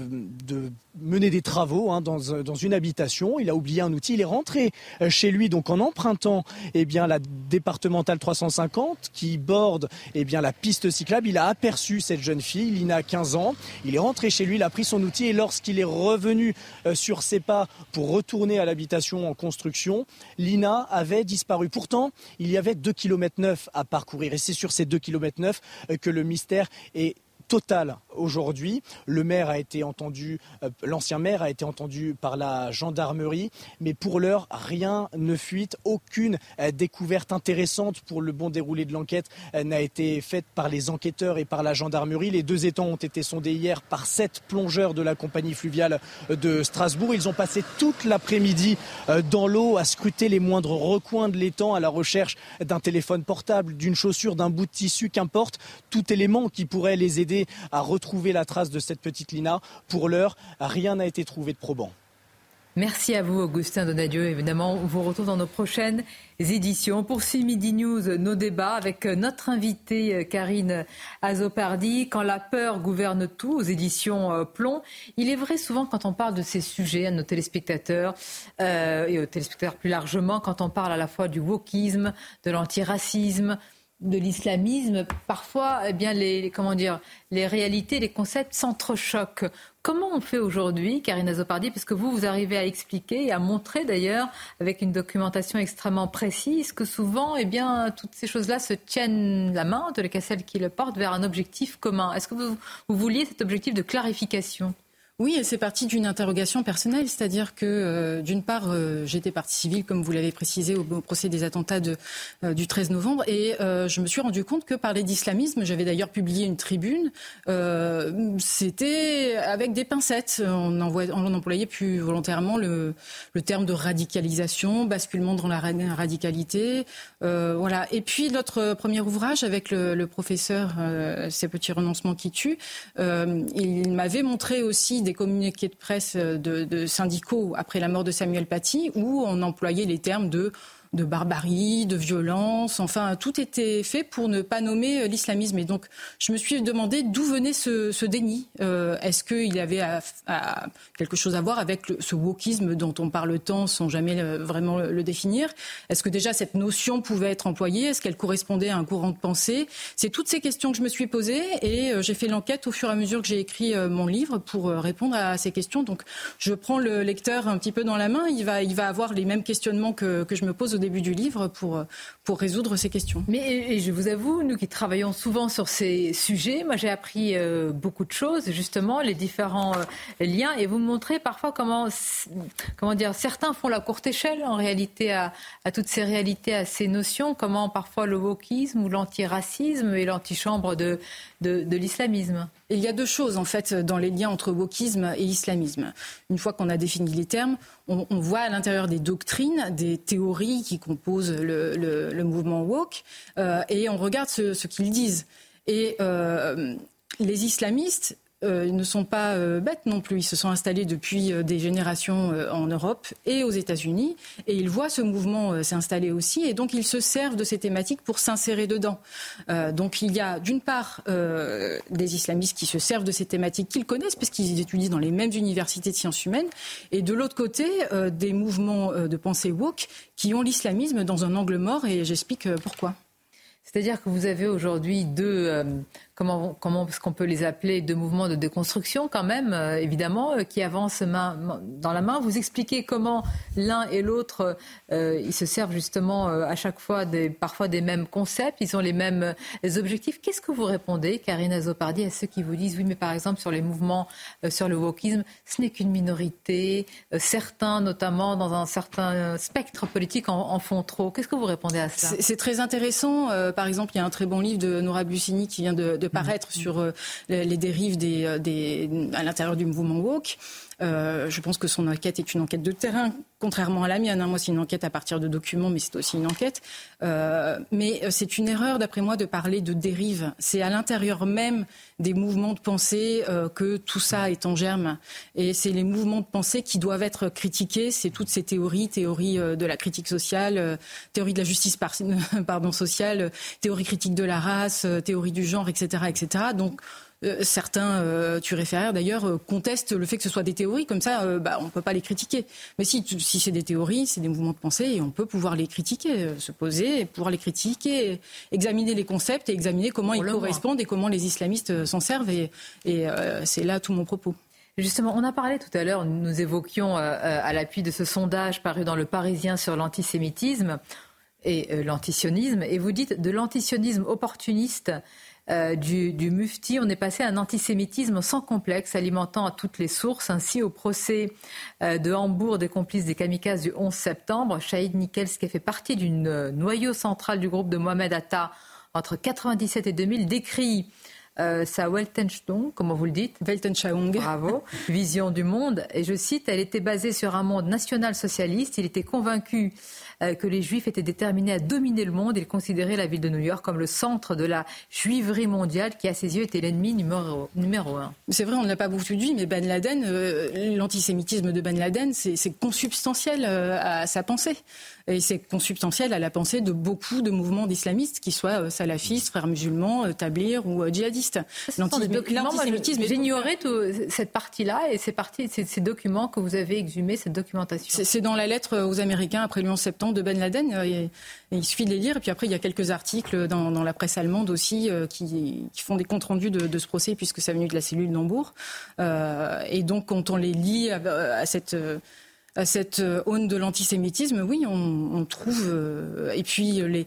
de, mener des travaux hein, dans, dans une habitation. Il a oublié un outil. Il est rentré chez lui donc en empruntant eh bien, la départementale 350 qui borde eh bien, la piste cyclable, il a aperçu cette jeune fille, Lina, 15 ans. Il est rentré chez lui, il a pris son outil et lorsqu'il est revenu euh, sur ses pas pour retourner à l'habitation en construction, Lina avait disparu. Pourtant, il y avait 2 km 9 à parcourir et c'est sur ces 2 km 9 que le mystère est total aujourd'hui. Le maire a été entendu, euh, l'ancien maire a été entendu par la gendarmerie, mais pour l'heure, rien ne fuite. Aucune euh, découverte intéressante pour le bon déroulé de l'enquête euh, n'a été faite par les enquêteurs et par la gendarmerie. Les deux étangs ont été sondés hier par sept plongeurs de la compagnie fluviale de Strasbourg. Ils ont passé toute l'après-midi dans l'eau à scruter les moindres recoins de l'étang à la recherche d'un téléphone portable, d'une chaussure, d'un bout de tissu, qu'importe, tout élément qui pourrait les aider à retrouver la trace de cette petite Lina. Pour l'heure, rien n'a été trouvé de probant. Merci à vous, Augustin Donadieu. Évidemment, on vous retrouve dans nos prochaines éditions. On poursuit Midi News, nos débats avec notre invitée Karine Azopardi. Quand la peur gouverne tout, aux éditions euh, Plomb. Il est vrai souvent quand on parle de ces sujets à nos téléspectateurs euh, et aux téléspectateurs plus largement, quand on parle à la fois du wokisme, de l'antiracisme, de l'islamisme, parfois, eh bien, les, comment dire, les réalités, les concepts s'entrechoquent. Comment on fait aujourd'hui, Karina Zopardi, parce que vous, vous arrivez à expliquer et à montrer d'ailleurs, avec une documentation extrêmement précise, que souvent, eh bien, toutes ces choses-là se tiennent la main, de cas celles qui le portent, vers un objectif commun. Est-ce que vous, vous vouliez cet objectif de clarification? Oui, c'est parti d'une interrogation personnelle, c'est-à-dire que euh, d'une part, euh, j'étais partie civile, comme vous l'avez précisé, au, procès des attentats euh, du 13 novembre, et je me suis rendu compte que parler d'islamisme, j'avais d'ailleurs publié une tribune, c'était avec des pincettes. On, on, employait plus volontairement le, le, terme de radicalisation, basculement dans la radicalité, voilà. Et puis notre premier ouvrage avec le, le professeur, ces petits renoncements qui tuent, il m'avait montré aussi des communiqués de presse de, de syndicaux après la mort de Samuel Paty où on employait les termes de de barbarie, de violence. Enfin, tout était fait pour ne pas nommer euh, l'islamisme. Et donc, je me suis demandé d'où venait ce, déni. Euh, est-ce qu'il avait quelque chose à voir avec ce wokisme dont on parle tant sans jamais vraiment le, définir? Est-ce que déjà cette notion pouvait être employée? Est-ce qu'elle correspondait à un courant de pensée? C'est toutes ces questions que je me suis posées et euh, j'ai fait l'enquête au fur et à mesure que j'ai écrit mon livre pour répondre à ces questions. Donc, je prends le lecteur un petit peu dans la main. Il va, il va avoir les mêmes questionnements que, que je me pose début du livre pour, pour résoudre ces questions. Mais je vous avoue, nous qui travaillons souvent sur ces sujets, moi j'ai appris euh, beaucoup de choses, justement, les différents euh, liens, et vous me montrez parfois comment, comment dire, certains font la courte échelle en réalité à, à toutes ces réalités, à ces notions, comment parfois le wokisme ou l'antiracisme et l'antichambre de, de l'islamisme. Il y a deux choses en fait dans les liens entre wokisme et islamisme. Une fois qu'on a défini les termes, on, voit à l'intérieur des doctrines, des théories qui composent le, mouvement woke, euh, et on regarde ce, qu'ils disent. Et euh, les islamistes euh, ne sont pas euh, bêtes non plus. Ils se sont installés depuis euh, des générations en Europe et aux États-Unis, et ils voient ce mouvement s'installer aussi, et donc ils se servent de ces thématiques pour s'insérer dedans. donc il y a d'une part des islamistes qui se servent de ces thématiques qu'ils connaissent, puisqu'ils étudient dans les mêmes universités de sciences humaines, et de l'autre côté des mouvements de pensée woke qui ont l'islamisme dans un angle mort, et j'explique pourquoi. C'est-à-dire que vous avez aujourd'hui deux, comment, comment est-ce qu'on peut les appeler, de mouvements de déconstruction quand même, euh, évidemment, euh, qui avancent dans la main. Vous expliquez comment l'un et l'autre, euh, ils se servent justement à chaque fois des, parfois des mêmes concepts, ils ont les mêmes objectifs. Qu'est-ce que vous répondez, Karine Azopardi, à ceux qui vous disent, oui, mais par exemple, sur les mouvements, sur le wokisme, ce n'est qu'une minorité, certains, notamment dans un certain spectre politique, en, font trop. Qu'est-ce que vous répondez à ça? C'est très intéressant. Par exemple, il y a un très bon livre de Nora Bussini qui vient de paraître sur euh, les dérives des, euh, des, à l'intérieur du mouvement woke. Euh, je pense que son enquête est une enquête de terrain, contrairement à la mienne. Hein. Moi, c'est une enquête à partir de documents, mais c'est aussi une enquête. Euh, mais c'est une erreur, d'après moi, de parler de dérive. C'est à l'intérieur même des mouvements de pensée euh, que tout ça est en germe. Et c'est les mouvements de pensée qui doivent être critiqués. C'est toutes ces théories, théories de la critique sociale, théorie de la justice pardon, sociale, théorie critique de la race, théorie du genre, etc., etc. Donc euh, certains euh, réfères d'ailleurs euh, contestent le fait que ce soit des théories, comme ça euh, bah, on ne peut pas les critiquer. Mais si, si c'est des théories, c'est des mouvements de pensée et on peut pouvoir les critiquer, se poser, pouvoir les critiquer, examiner les concepts et examiner comment ils correspondent et comment les islamistes s'en servent. Et, et c'est là tout mon propos. Justement, on a parlé tout à l'heure, nous évoquions à l'appui de ce sondage paru dans Le Parisien sur l'antisémitisme et l'antisionisme, et vous dites de l'antisionisme opportuniste euh, du, mufti, on est passé à un antisémitisme sans complexe, alimentant à toutes les sources. Ainsi, au procès euh, de Hambourg des complices des kamikazes du 11 septembre, Shahid Nikkels, qui a fait partie du euh, noyau central du groupe de Mohamed Atta entre 1997 et 2000, décrit sa Weltanschauung, comment vous le dites? Weltanschauung. Bravo. Vision du monde. Et je cite, elle était basée sur un monde national-socialiste. Il était convaincu que les Juifs étaient déterminés à dominer le monde. Il considérait la ville de New York comme le centre de la juiverie mondiale qui, à ses yeux, était l'ennemi numéro, numéro un. C'est vrai, on n'a pas beaucoup dit, mais Ben Laden, euh, l'antisémitisme de Ben Laden, c'est consubstantiel euh, à sa pensée. Et c'est consubstantiel à la pensée de beaucoup de mouvements d'islamistes, qui soient salafistes, frères musulmans, tablirs ou djihadistes. L'antisémitisme. J'ignorais cette partie-là et c'est partie, ces, ces documents que vous avez exhumés, cette documentation. C'est dans la lettre aux Américains après le 11 septembre de Ben Laden. Euh, et, il suffit de les lire. Et puis après, il y a quelques articles dans, la presse allemande aussi euh, qui, font des comptes rendus de, ce procès, puisque ça venu de la cellule d'Hambourg. Euh, et donc, quand on les lit à à cette euh, aune de l'antisémitisme, oui, on, trouve. Euh, et puis les,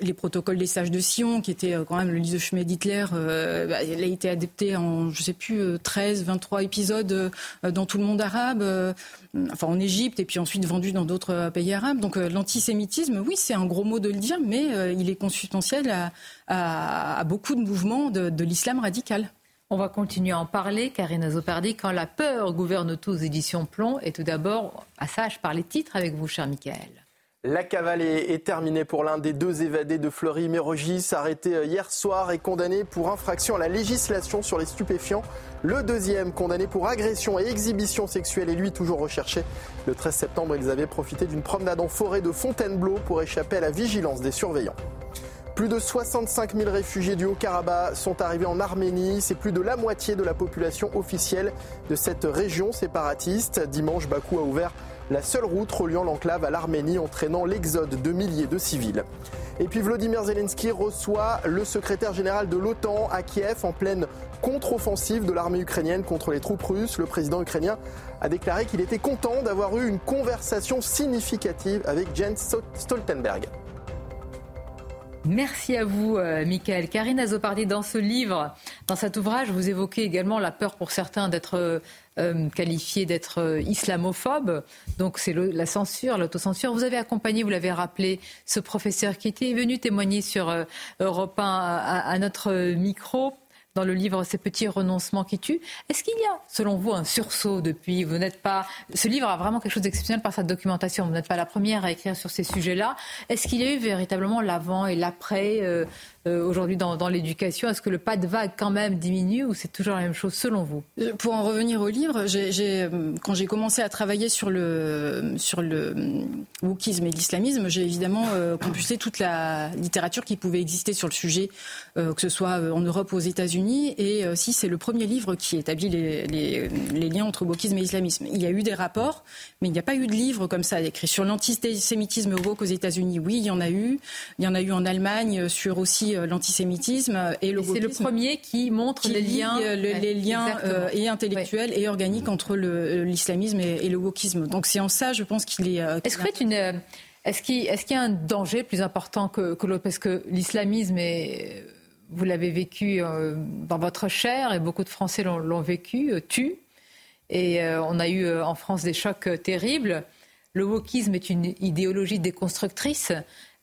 les, protocoles des sages de Sion, qui était euh, quand même le livre de chemin d'Hitler, bah, il a été adapté en, je sais plus, 13, 23 épisodes dans tout le monde arabe, enfin en Égypte, et puis ensuite vendu dans d'autres pays arabes. Donc l'antisémitisme, oui, c'est un gros mot de le dire, mais il est consubstantiel à, beaucoup de mouvements de l'islam radical. On va continuer à en parler, Karine Zopardi, quand la peur gouverne tous éditions Plomb. Et tout d'abord, passage par les titres avec vous, cher Michael. La cavale est terminée pour l'un des deux évadés de Fleury-Mérogis, arrêté hier soir et condamné pour infraction à la législation sur les stupéfiants. Le deuxième, condamné pour agression et exhibition sexuelle, est lui toujours recherché. Le 13 septembre, ils avaient profité d'une promenade en forêt de Fontainebleau pour échapper à la vigilance des surveillants. Plus de 65 000 réfugiés du Haut-Karabakh sont arrivés en Arménie. C'est plus de la moitié de la population officielle de cette région séparatiste. Dimanche, Bakou a ouvert la seule route reliant l'enclave à l'Arménie, entraînant l'exode de milliers de civils. Et puis Vladimir Zelensky reçoit le secrétaire général de l'OTAN à Kiev en pleine contre-offensive de l'armée ukrainienne contre les troupes russes. Le président ukrainien a déclaré qu'il était content d'avoir eu une conversation significative avec Jens Stoltenberg. Merci à vous, euh, Michael. Karine Azopardi, dans ce livre, dans cet ouvrage, vous évoquez également la peur pour certains d'être euh, euh, qualifiés d'être islamophobes. Donc c'est la censure, l'autocensure. Vous avez accompagné, vous l'avez rappelé, ce professeur qui était venu témoigner sur Europe 1 à notre micro dans le livre Ces petits renoncements qui tuent. Est-ce qu'il y a, selon vous, un sursaut depuis Vous n'êtes pas. Ce livre a vraiment quelque chose d'exceptionnel par sa documentation. Vous n'êtes pas la première à écrire sur ces sujets-là. Est-ce qu'il y a eu véritablement l'avant et l'après euh, aujourd'hui dans, l'éducation Est-ce que le pas de vague quand même diminue ou c'est toujours la même chose selon vous? Pour en revenir au livre, j'ai, quand j'ai commencé à travailler sur le, sur le wokisme et l'islamisme, j'ai évidemment compulsé toute la littérature qui pouvait exister sur le sujet, que ce soit en Europe ou aux États-Unis. Et si c'est le premier livre qui établit les, les, liens entre wokisme et islamisme. Il y a eu des rapports, mais il n'y a pas eu de livre comme ça écrit sur l'antisémitisme woke aux États-Unis. Oui, il y en a eu. Il y en a eu en Allemagne sur aussi euh, l'antisémitisme et le C'est le premier qui montre les liens, euh, les liens euh, et intellectuels et organiques entre l'islamisme et, le wokisme. Donc c'est en ça, je pense qu'il est. Est-ce que une est-ce qu'il y a un danger plus important que, que l'autre? Parce que l'islamisme vous l'avez vécu dans votre chair et beaucoup de Français l'ont vécu, tue. Et euh, on a eu euh, en France des chocs euh, terribles. Le wokisme est une idéologie déconstructrice.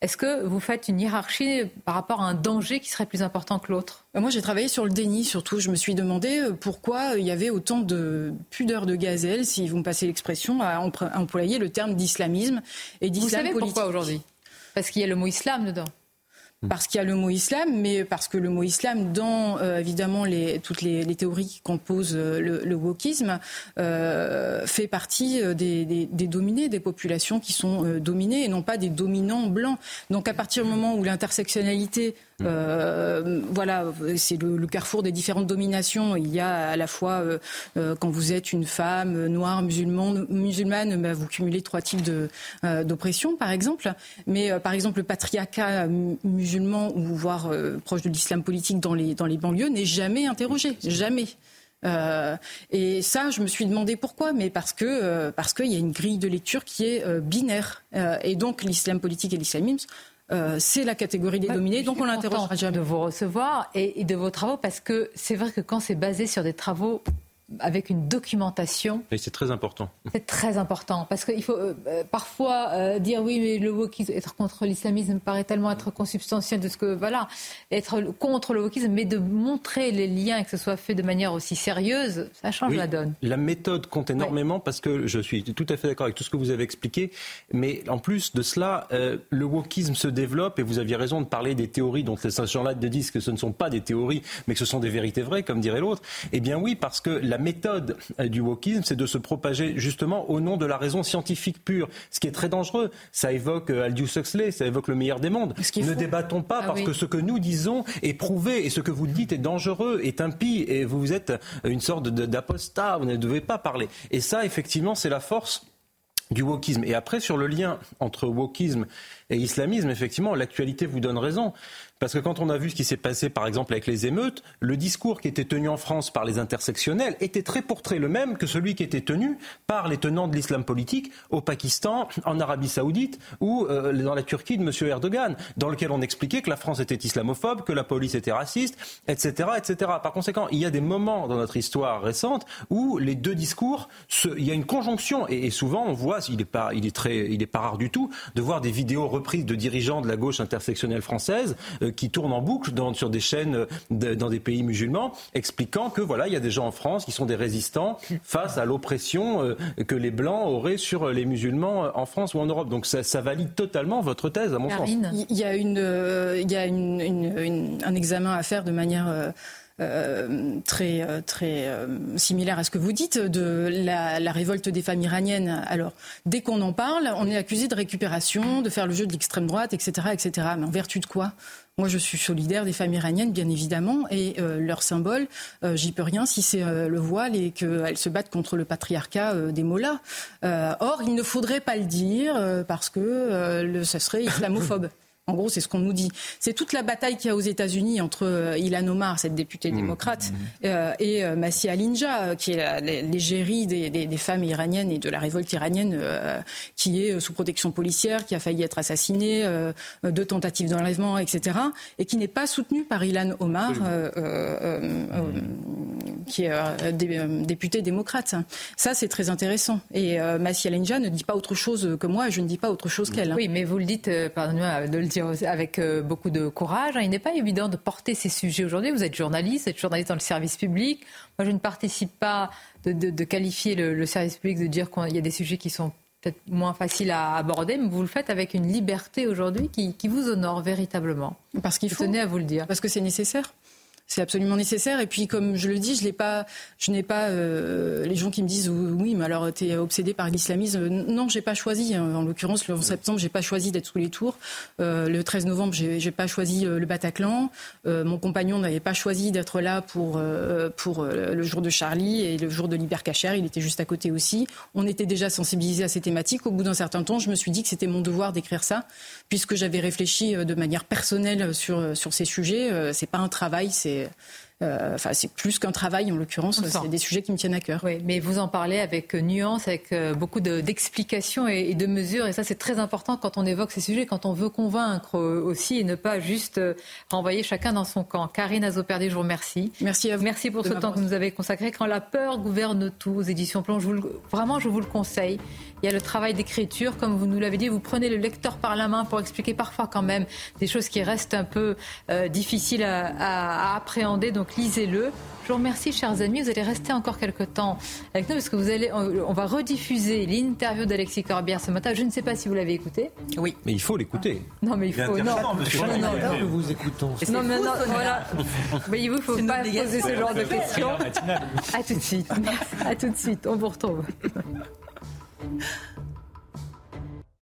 Est-ce que vous faites une hiérarchie par rapport à un danger qui serait plus important que l'autre? Moi, j'ai travaillé sur le déni, surtout. Je me suis demandé pourquoi il y avait autant de pudeur de gazelle, si vous me passez l'expression, à employer le terme d'islamisme et d'islam politique. Vous savez pourquoi aujourd'hui? Parce qu'il y a le mot islam dedans. Parce qu'il y a le mot islam, mais parce que le mot islam, dans euh, évidemment les, toutes les, théories qui composent euh, le, wokisme, euh, fait partie des, des, dominés, des populations qui sont dominées et non pas des dominants blancs. Donc à partir du moment où l'intersectionnalité euh, voilà, c'est le, carrefour des différentes dominations. Il y a à la fois, euh, euh, quand vous êtes une femme noire, musulmane, musulmane bah, vous cumulez trois types d'oppression, par exemple. Mais par exemple, le patriarcat musulman ou voire proche de l'islam politique dans les, dans les banlieues n'est jamais interrogé, jamais. et ça, je me suis demandé pourquoi, mais parce que parce qu'il y a une grille de lecture qui est binaire, et donc l'islam politique et l'islamisme euh, c'est la catégorie des dominés, donc on l'interroge. de vous recevoir et de vos travaux, parce que c'est vrai que quand c'est basé sur des travaux avec une documentation. Et c'est très important. C'est très important parce qu'il faut euh, euh, parfois euh, dire oui, mais le wokisme, être contre l'islamisme paraît tellement être consubstantiel de ce que voilà, être contre le wokisme, mais de montrer les liens et que ce soit fait de manière aussi sérieuse, ça change la donne. La méthode compte énormément parce que je suis tout à fait d'accord avec tout ce que vous avez expliqué, mais en plus de cela, le wokisme se développe et vous aviez raison de parler des théories dont ces gens-là disent que ce ne sont pas des théories, mais que ce sont des vérités vraies, comme dirait l'autre. Eh bien oui, parce que la méthode euh, du wokisme, c'est de se propager justement au nom de la raison scientifique pure, ce qui est très dangereux. Ça évoque euh, Aldous Huxley, ça évoque le meilleur des mondes. Ne débattons pas ah parce que ce que nous disons est prouvé et ce que vous dites est dangereux, est impie et vous êtes une sorte d'apostat, vous ne devez pas parler. Et ça, effectivement, c'est la force du wokisme. Et après, sur le lien entre wokisme et islamisme, effectivement, l'actualité vous donne raison. Parce que quand on a vu ce qui s'est passé, par exemple, avec les émeutes, le discours qui était tenu en France par les intersectionnels était très pour très le même que celui qui était tenu par les tenants de l'islam politique au Pakistan, en Arabie Saoudite ou euh, dans la Turquie de M. Erdogan, dans lequel on expliquait que la France était islamophobe, que la police était raciste, etc., etc. Par conséquent, il y a des moments dans notre histoire récente où les deux discours, il y a une conjonction et, souvent on voit, il n'est pas, il est très, il est pas rare du tout, de voir des vidéos reprises de dirigeants de la gauche intersectionnelle française qui tournent en boucle sur des chaînes dans des pays musulmans, expliquant que voilà, il y a des gens en France qui sont des résistants face à l'oppression euh, que les blancs auraient sur les musulmans en France ou en Europe. Donc ça, valide totalement votre thèse, à mon sens. Il y a, une, euh, il y a un examen à faire de manière euh, très, euh, très euh, similaire à ce que vous dites de la, la révolte des femmes iraniennes. Alors, dès qu'on en parle, on est accusé de récupération, de faire le jeu de l'extrême droite, etc., etc. Mais en vertu de quoi? Moi, je suis solidaire des femmes iraniennes, bien évidemment, et leur symbole, j'y peux rien si c'est le voile et qu'elles se battent contre le patriarcat des mollahs. or, il ne faudrait pas le dire parce que le, ça serait islamophobe. En gros, c'est ce qu'on nous dit. C'est toute la bataille qu'il y a aux États-Unis entre euh, Ilan Omar, cette députée mmh. démocrate, mmh. Euh, et euh, Masih Alinja, qui est l'égérie des, femmes iraniennes et de la révolte iranienne, qui est sous protection policière, qui a failli être assassinée, deux tentatives d'enlèvement, etc., et qui n'est pas soutenue par Ilan Omar, qui est député démocrate. Ça, c'est très intéressant. Et Masih Alinja ne dit pas autre chose que moi, je ne dis pas autre chose qu'elle. Oui, mais vous le dites, pardonnez-moi de le avec euh, beaucoup de courage. Hein. Il n'est pas évident de porter ces sujets aujourd'hui. Vous êtes journaliste, vous êtes journaliste dans le service public. Moi, je ne participe pas de, qualifier le, service public, de dire qu'il y a des sujets qui sont peut-être moins facile à aborder, mais vous le faites avec une liberté aujourd'hui qui, qui, vous honore véritablement. Parce qu'il faut. Tenez à vous le dire. Parce que c'est nécessaire. C'est absolument nécessaire. Et puis, comme je le dis, je n'ai pas, euh, les gens qui me disent oui, mais alors tu es obsédé par l'islamisme. Non, j'ai pas choisi. Hein. En l'occurrence, le 11 septembre, j'ai pas choisi d'être sous les tours. Euh, le 13 novembre, j'ai, j'ai pas choisi euh, le Bataclan. Mon compagnon n'avait pas choisi d'être là pour pour le jour de Charlie et le jour de l'Hypercacher. Il était juste à côté aussi. On était déjà sensibilisés à ces thématiques. Au bout d'un certain temps, je me suis dit que c'était mon devoir d'écrire ça, puisque j'avais réfléchi de manière personnelle sur sur ces sujets. c'est pas un travail, c'est euh, enfin, c'est plus qu'un travail en l'occurrence, c'est des sujets qui me tiennent à cœur. Oui, mais vous en parlez avec nuance, avec euh, beaucoup d'explications et, de mesures, et ça c'est très important quand on évoque ces sujets, quand on veut convaincre aussi et ne pas juste euh, renvoyer chacun dans son camp. Karine Azoperdi, je vous remercie. Merci à vous. Merci pour ce temps que vous nous avez consacré. Quand la peur gouverne tout, aux éditions Plon, je vous vraiment je vous le conseille. Il y a le travail d'écriture, comme vous nous l'avez dit, vous prenez le lecteur par la main pour expliquer parfois quand même des choses qui restent un peu difficiles à, à appréhender. Donc lisez-le. Je vous remercie, chers amis. Vous allez rester encore quelques temps avec nous parce que vous allez, on va rediffuser l'interview d'Alexis Corbière ce matin. Je ne sais pas si vous l'avez écouté. Oui. Mais il faut l'écouter. Non, mais il faut. Non, non, non, que vous écoutons. Non, mais non, voilà. Mais il faut pas poser ce genre de questions. À tout de suite. À tout de suite. On vous retrouve.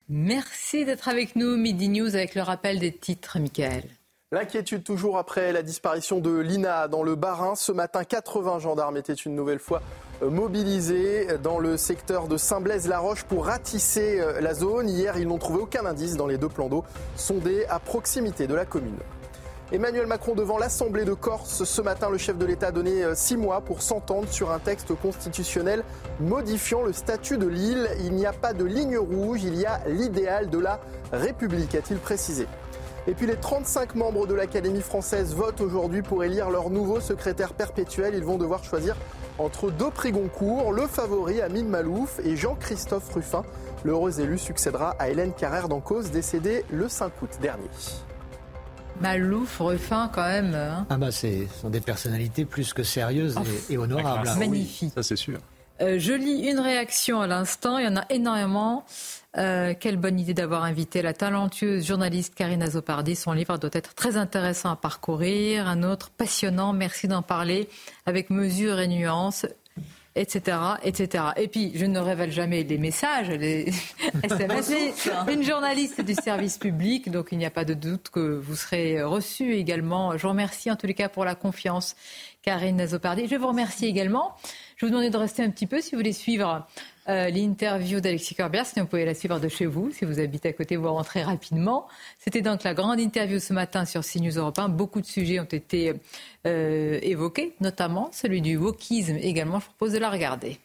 Merci d'être avec nous. Midi News avec le rappel des titres, Michael. L'inquiétude toujours après la disparition de Lina dans le Bas-Rhin. Ce matin, 80 gendarmes étaient une nouvelle fois euh, mobilisés dans le secteur de Saint-Blaise-la-Roche pour ratisser euh, la zone. Hier, ils n'ont trouvé aucun indice dans les deux plans d'eau sondés à proximité de la commune. Emmanuel Macron devant l'Assemblée de Corse. Ce matin, le chef de l'État a donné euh, six mois pour s'entendre sur un texte constitutionnel modifiant le statut de l'île. Il n'y a pas de ligne rouge, il y a l'idéal de la République, a-t-il précisé. Et puis les 35 membres de l'Académie française votent aujourd'hui pour élire leur nouveau secrétaire perpétuel. Ils vont devoir choisir entre deux prix Goncourt, le favori Amine Malouf et Jean-Christophe Ruffin. L'heureux élu succédera à Hélène Carrère d'Encausse, décédée le 5 août dernier. Malouf, Ruffin, quand même. Hein. ah bah, ce sont des personnalités plus que sérieuses et, honorables. Magnifique. ça, c'est sûr. Euh, je lis une réaction à l'instant. Il y en a énormément. Euh, quelle bonne idée d'avoir invité la talentueuse journaliste Karine Azopardi. Son livre doit être très intéressant à parcourir. Un autre passionnant. Merci d'en parler avec mesure et nuance etc., etc. Et puis, je ne révèle jamais les messages, les SMS. Une journaliste du service public, donc il n'y a pas de doute que vous serez reçu également. Je vous remercie en tous les cas pour la confiance, Karine Azopardi. Je vous remercie également. Je vous demandais de rester un petit peu si vous voulez suivre euh, l'interview d'Alexis Corbière. Si vous pouvez la suivre de chez vous, si vous habitez à côté, vous rentrez rapidement. C'était donc la grande interview ce matin sur CNews Europe 1. Beaucoup de sujets ont été euh, évoqués, notamment celui du wokisme également. Je vous propose de la regarder.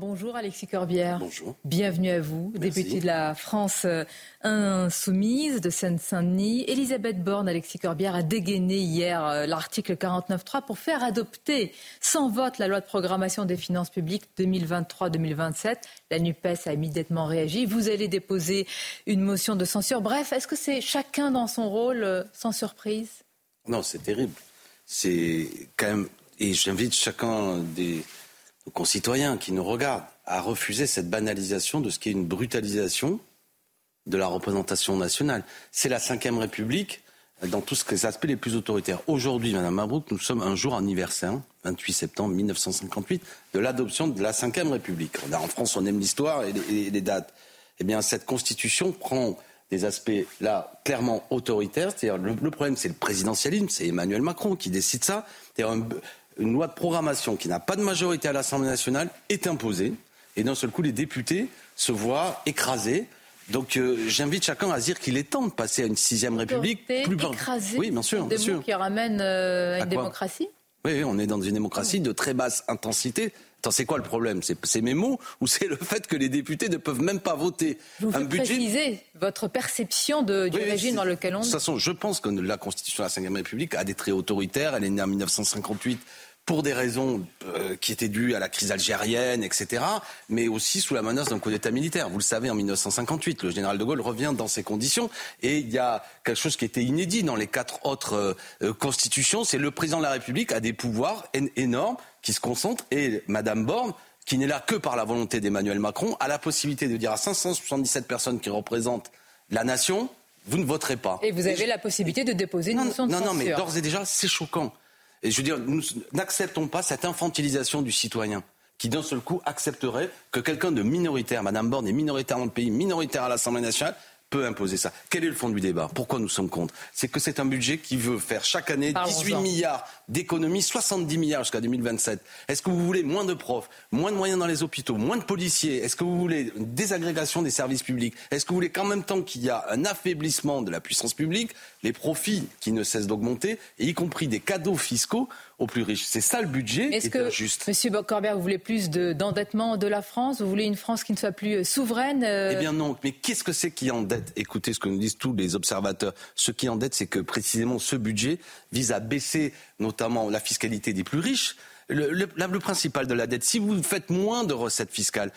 Bonjour Alexis Corbière. Bonjour. Bienvenue à vous, député de la France euh, insoumise de Seine-Saint-Denis. Elisabeth Borne, Alexis Corbière, a dégainé hier euh, l'article 49.3 pour faire adopter sans vote la loi de programmation des finances publiques 2023-2027. La NUPES a immédiatement réagi. Vous allez déposer une motion de censure. Bref, est-ce que c'est chacun dans son rôle, euh, sans surprise? Non, c'est terrible. C'est quand même. Et j'invite chacun des nos concitoyens qui nous regardent à refuser cette banalisation de ce qui est une brutalisation de la représentation nationale. C'est la Ve République dans tous les aspects les plus autoritaires. Aujourd'hui, Madame Mabrouk, nous sommes un jour anniversaire, 28 septembre 1958, de l'adoption de la Ve République. En France, on aime l'histoire et, les dates. Eh bien, cette constitution prend des aspects là clairement autoritaires. C'est-à-dire le, problème, c'est le présidentialisme, c'est Emmanuel Macron qui décide ça. C'est-à-dire une loi de programmation qui n'a pas de majorité à l'Assemblée nationale est imposée. Et d'un seul coup, les députés se voient écrasés. Donc euh, j'invite chacun à dire qu'il est temps de passer à une sixième république. Plus écrasée, oui, bien sûr. Bien sûr. qui ramènent euh, une démocratie? Oui, on est dans une démocratie de très basse intensité. Attends, c'est quoi le problème? C'est mes mots ou c'est le fait que les députés ne peuvent même pas voter vous un budget préciser votre perception de, du régime dans lequel on est. De toute façon, je pense que la Constitution de la Ve République a des traits autoritaires. Elle est née en 1958 pour des raisons euh, qui étaient dues à la crise algérienne, etc., mais aussi sous la menace d'un coup d'État militaire. Vous le savez, en 1958, le général de Gaulle revient dans ces conditions, et il y a quelque chose qui était inédit dans les quatre autres euh, constitutions, c'est le président de la République a des pouvoirs énormes qui se concentrent, et Madame Borne qui n'est là que par la volonté d'Emmanuel Macron, a la possibilité de dire à 577 personnes qui représentent la nation, vous ne voterez pas. Et vous avez la possibilité de déposer une motion de Non, non, mais d'ores et déjà, c'est choquant. Et je veux dire, nous n'acceptons pas cette infantilisation du citoyen qui d'un seul coup accepterait que quelqu'un de minoritaire, Madame Borne est minoritaire dans le pays, minoritaire à l'Assemblée nationale, peut imposer ça. Quel est le fond du débat? Pourquoi nous sommes contre? C'est que c'est un budget qui veut faire chaque année 18 Parlons-en. milliards d'économies, 70 milliards jusqu'à 2027. Est-ce que vous voulez moins de profs, moins de moyens dans les hôpitaux, moins de policiers? Est-ce que vous voulez une désagrégation des services publics? Est-ce que vous voulez qu'en même temps qu'il y a un affaiblissement de la puissance publique, les profits qui ne cessent d'augmenter, et y compris des cadeaux fiscaux aux plus riches C'est ça le budget Est-ce qui est que, injuste. Monsieur Corbert, vous voulez plus de- d'endettement de, la France? Vous voulez une France qui ne soit plus euh, souveraine euh, Eh bien non, mais qu'est-ce que c'est qui endette? Écoutez ce que nous disent tous les observateurs. Ce qui endette, c'est que précisément ce budget vise à baisser notamment la fiscalité des plus riches. Le, le- la- le principal de la dette, si vous faites moins de recettes fiscales,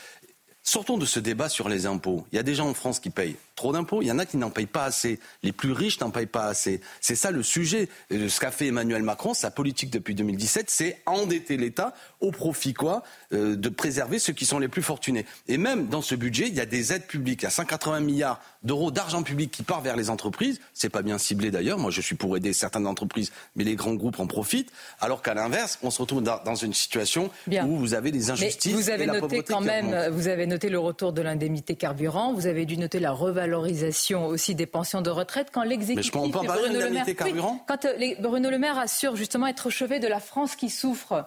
sortons de ce débat sur les impôts. Il y a des gens en France qui payent trop d'impôts, il y en a qui n'en payent pas assez. Les plus riches n'en payent pas assez. C'est ça le sujet. Euh, Ce qu'a fait Emmanuel Macron, sa politique depuis 2017, c'est endetter l'État au profit quoi Euh, De préserver ceux qui sont les plus fortunés. Et même dans ce budget, il y a des aides publiques. Il y a 180 milliards d'euros d'argent public qui part vers les entreprises. C'est pas bien ciblé d'ailleurs. Moi, je suis pour aider certaines entreprises, mais les grands groupes en profitent. Alors qu'à l'inverse, on se retrouve dans, une situation Bien. où vous avez des Mais injustices. vous avez et la noté pauvreté quand même, euh, vous avez noté le retour de l'indemnité carburant, vous avez dû noter la revalorisation aussi des pensions de retraite quand l'exécutif. Mais je et parler, Bruno Le Maire- Oui, Quand euh, les- Bruno Le Maire assure justement être au chevet de la France qui souffre,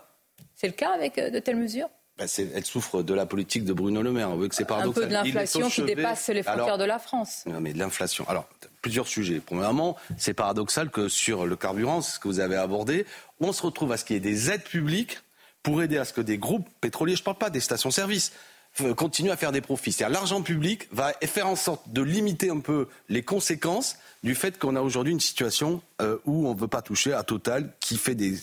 c'est le cas avec euh, de telles mesures? C'est- elle souffre de la politique de Bruno Le Maire. Vous voyez que c'est Un paradoxal. peu de l'inflation qui dépasse les frontières Alors, de la France. Non, mais de l'inflation. Alors, plusieurs sujets. Premièrement, c'est paradoxal que sur le carburant, ce que vous avez abordé, on se retrouve à ce qu'il y ait des aides publiques pour aider à ce que des groupes pétroliers, je ne parle pas des stations-service, continuent à faire des profits. C'est-à-dire l'argent public va faire en sorte de limiter un peu les conséquences du fait qu'on a aujourd'hui une situation euh, où on ne veut pas toucher à Total qui fait des,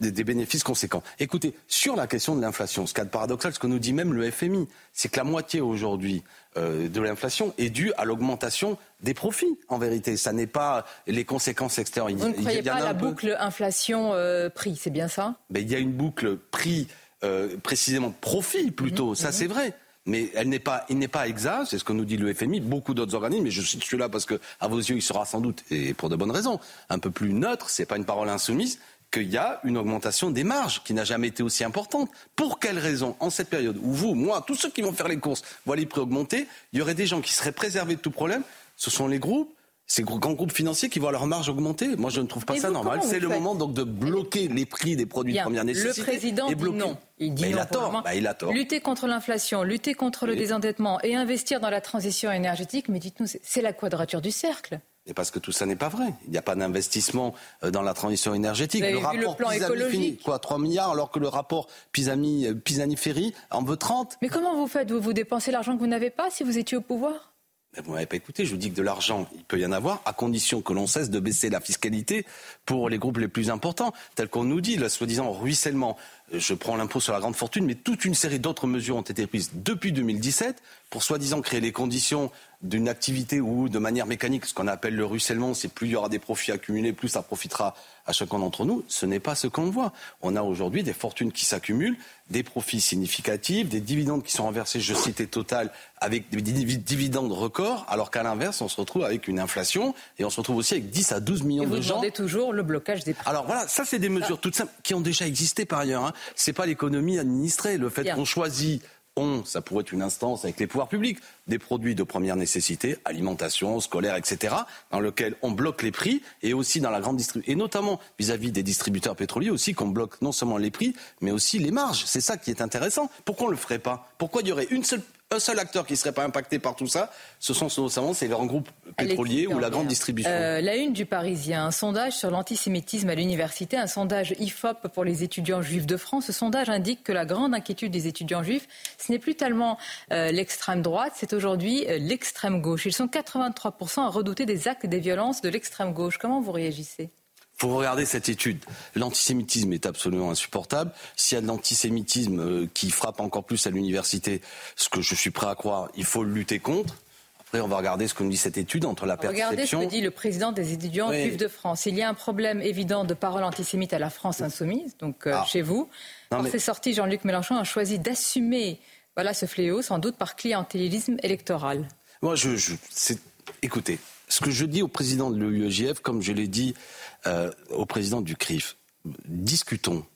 des- des bénéfices conséquents. Écoutez, sur la question de l'inflation, ce qui est paradoxal, ce que nous dit même le FMI, c'est que la moitié aujourd'hui euh, de l'inflation est due à l'augmentation des profits, en vérité. Ça n'est pas les conséquences extérieures. Vous ne croyez pas à la boucle inflation-prix, c'est bien ça? Ben, il y a une boucle prix, euh, précisément profit plutôt, ça c'est vrai. Mais elle n'est pas, il n'est pas exact, c'est ce que nous dit le FMI, beaucoup d'autres organismes, mais je cite celui-là parce que, à vos yeux, il sera sans doute, et pour de bonnes raisons, un peu plus neutre, c'est pas une parole insoumise, qu'il y a une augmentation des marges qui n'a jamais été aussi importante. Pour quelle raison En cette période où vous, moi, tous ceux qui vont faire les courses voient les prix augmenter, il y aurait des gens qui seraient préservés de tout problème? Ce sont les groupes, ces grands groupes financiers qui voient leurs marges augmenter. Moi, je ne trouve pas Et ça normal. C'est le faites moment donc de bloquer les prix des produits Bien. de première Le nécessité. président et dit non. Il dit non il a le tort. Bah, il a tort. Lutter contre l'inflation, lutter contre le désendettement et investir dans la transition énergétique, mais dites-nous, c'est- la quadrature du cercle. Et parce que tout ça n'est pas vrai. Il n'y a pas d'investissement euh, dans la transition énergétique. Vous avez le vu le rapport plan Pisani écologique finit, quoi, 3 milliards, alors que le rapport Pisani, euh, Pisani-Ferry en veut 30. Mais comment vous faites Vous? Vous dépensez l'argent que vous n'avez pas si vous étiez au pouvoir? Vous m'avez pas écouté, je vous dis que de l'argent, il peut y en avoir, à condition que l'on cesse de baisser la fiscalité pour les groupes les plus importants, tel qu'on nous dit, le soi-disant ruissellement. Je prends l'impôt sur la grande fortune, mais toute une série d'autres mesures ont été prises depuis 2017 pour soi-disant créer les conditions d'une activité où, de manière mécanique, ce qu'on appelle le ruissellement, c'est plus il y aura des profits accumulés, plus ça profitera à chacun d'entre nous. Ce n'est pas ce qu'on voit. On a aujourd'hui des fortunes qui s'accumulent, des profits significatifs, des dividendes qui sont renversés, je citais Total, avec des div- dividendes records, alors qu'à l'inverse, on se retrouve avec une inflation et on se retrouve aussi avec 10 à 12 millions Et vous de gens demandez toujours le blocage des prix. alors voilà, ça c'est des mesures toutes simples qui ont déjà existé par ailleurs. Hein. C'est pas l'économie administrée. Le fait qu'on choisit, on, ça pourrait être une instance avec les pouvoirs publics, des produits de première nécessité, alimentation, scolaire, etc., dans lequel on bloque les prix et aussi dans la grande distribution, et notamment vis-à-vis des distributeurs pétroliers aussi, qu'on bloque non seulement les prix, mais aussi les marges. C'est ça qui est intéressant. Pourquoi on le ferait pas? Pourquoi il y aurait une seule un seul acteur qui ne serait pas impacté par tout ça, ce sont notamment ces grands groupes pétroliers ou la grande distribution. Euh, la une du Parisien, un sondage sur l'antisémitisme à l'université, un sondage IFOP pour les étudiants juifs de France. Ce sondage indique que la grande inquiétude des étudiants juifs, ce n'est plus tellement euh, l'extrême droite, c'est aujourd'hui euh, l'extrême gauche. Ils sont 83% à redouter des actes et des violences de l'extrême gauche. Comment vous réagissez? Faut regarder cette étude. L'antisémitisme est absolument insupportable. S'il y a de l'antisémitisme euh, qui frappe encore plus à l'université, ce que je suis prêt à croire, il faut le lutter contre. Après, on va regarder ce que nous dit cette étude entre la perception. Regardez ce que dit le président des étudiants juifs de France. Il y a un problème évident de parole antisémite à la France insoumise, donc euh, ah. chez vous. Par ses sorties, Jean-Luc Mélenchon a choisi d'assumer voilà, ce fléau, sans doute par clientélisme électoral. Moi, je, écoutez, ce que je dis au président de l'UEJF, comme je l'ai dit euh, au président du CRIF, discutons.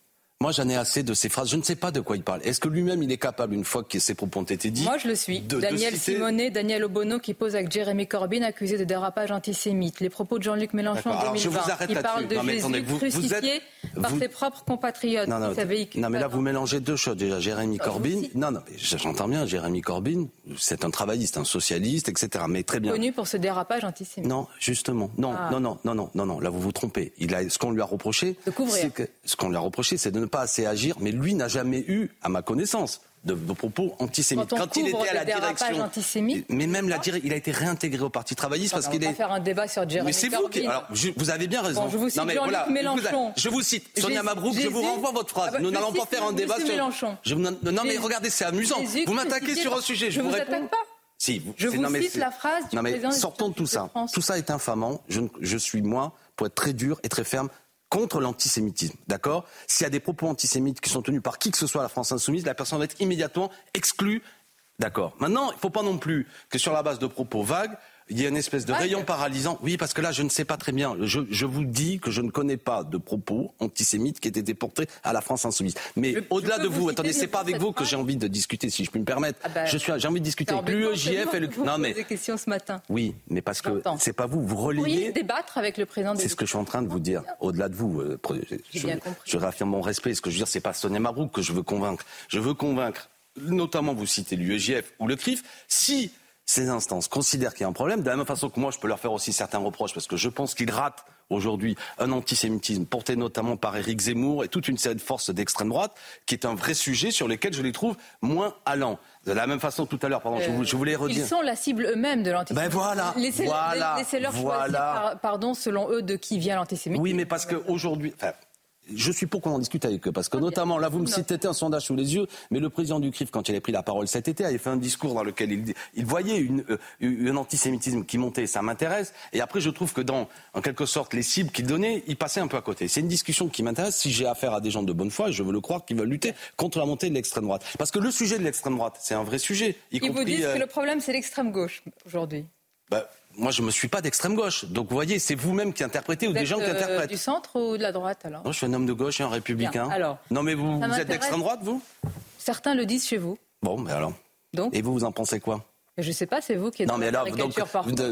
Moi, j'en ai assez de ces phrases. Je ne sais pas de quoi il parle. Est-ce que lui-même, il est capable, une fois que ses propos ont été dits Moi, je le suis. Daniel Simonet, Daniel Obono, qui pose avec Jérémy Corbyn, accusé de dérapage antisémite. Les propos de Jean-Luc Mélenchon en 2020. il parle de Jésus crucifié par ses propres compatriotes. Non, non, non mais là, vous mélangez deux choses. Déjà, Jérémy ah, Corbyn. Non, non, j'entends bien, Jérémy Corbyn, c'est un travailliste, un socialiste, etc. Mais très bien. Connu pour ce dérapage antisémite. Non, justement. Non, ah. non, non, non, non, non, non. Là, vous vous trompez. Il a, ce qu'on lui a reproché, c'est que, ce qu'on lui a reproché, c'est de ne pas assez agir, mais lui n'a jamais eu, à ma connaissance, de, propos antisémites. Quand, il était à la direction, mais même la il a été réintégré au Parti travailliste parce qu'il est. On va faire un débat sur Jeremy Mais c'est vous qui. Alors, vous avez bien raison. je vous cite non, mais voilà, Mélenchon. Je vous cite Sonia Mabrouk. Je vous renvoie votre phrase. Ah bah, nous n'allons pas faire un débat sur. Mélenchon. non, mais regardez, c'est amusant. Vous m'attaquez sur un sujet. Je vous réponds. pas. Si, je vous cite la phrase du non, mais sortons de tout ça. Tout ça est infamant. je suis moi, pour être très dur et très ferme, contre l'antisémitisme. D'accord? S'il y a des propos antisémites qui sont tenus par qui que ce soit la France insoumise, la personne va être immédiatement exclue. D'accord? Maintenant, il ne faut pas non plus que sur la base de propos vagues, il y a une espèce de rayon paralysant. Oui, parce que là, je ne sais pas très bien. Je, vous dis que je ne connais pas de propos antisémites qui aient été portés à la France insoumise. Mais au-delà de vous, attendez, c'est pas avec vous que j'ai envie de discuter, si je puis me permettre. Ah ben, je suis, j'ai envie de discuter avec l'UEJF et le. Non mais. Des questions ce matin. Oui, mais parce que c'est pas vous. Vous relayez. débattre avec le président. C'est ce que je suis en train de vous dire. Au-delà de vous, euh, je, je, réaffirme mon respect. Ce que je veux dire, c'est pas Sonia Mabrouk que je veux convaincre. Je veux convaincre, notamment vous citez l'UEJF ou le CRIF, si ces instances considèrent qu'il y a un problème, de la même façon que moi je peux leur faire aussi certains reproches, parce que je pense qu'ils ratent aujourd'hui un antisémitisme porté notamment par Éric Zemmour et toute une série de forces d'extrême droite, qui est un vrai sujet sur lequel je les trouve moins allants. De la même façon tout à l'heure, pardon, je, voulais redire. Ils sont la cible eux-mêmes de l'antisémitisme. Ben voilà, laissez, voilà, leur choisir, pardon, selon eux, de qui vient l'antisémitisme. Oui, mais parce qu'aujourd'hui, enfin, je suis pour qu'on en discute avec eux, parce que notamment, là, vous me citez un sondage sous les yeux, mais le président du CRIF, quand il a pris la parole cet été, avait fait un discours dans lequel il, il voyait une, euh, un antisémitisme qui montait, ça m'intéresse, et après, je trouve que dans, en quelque sorte, les cibles qu'il donnait, il passait un peu à côté. C'est une discussion qui m'intéresse si j'ai affaire à des gens de bonne foi, et je veux le croire, qui veulent lutter contre la montée de l'extrême droite. Parce que le sujet de l'extrême droite, c'est un vrai sujet. Y Ils vous disent que euh, le problème, c'est l'extrême gauche, aujourd'hui. Bah, moi, je ne me suis pas d'extrême gauche. Donc, vous voyez, c'est vous-même qui interprétez ou des gens qui euh, interprètent. Du centre ou de la droite, alors Non, je suis un homme de gauche et un républicain. alors, non, mais vous, vous êtes d'extrême droite, vous? Certains le disent chez vous. Bon, mais alors. Donc Et vous, vous en pensez quoi? Je ne sais pas, c'est vous qui êtes non, mais alors, donc,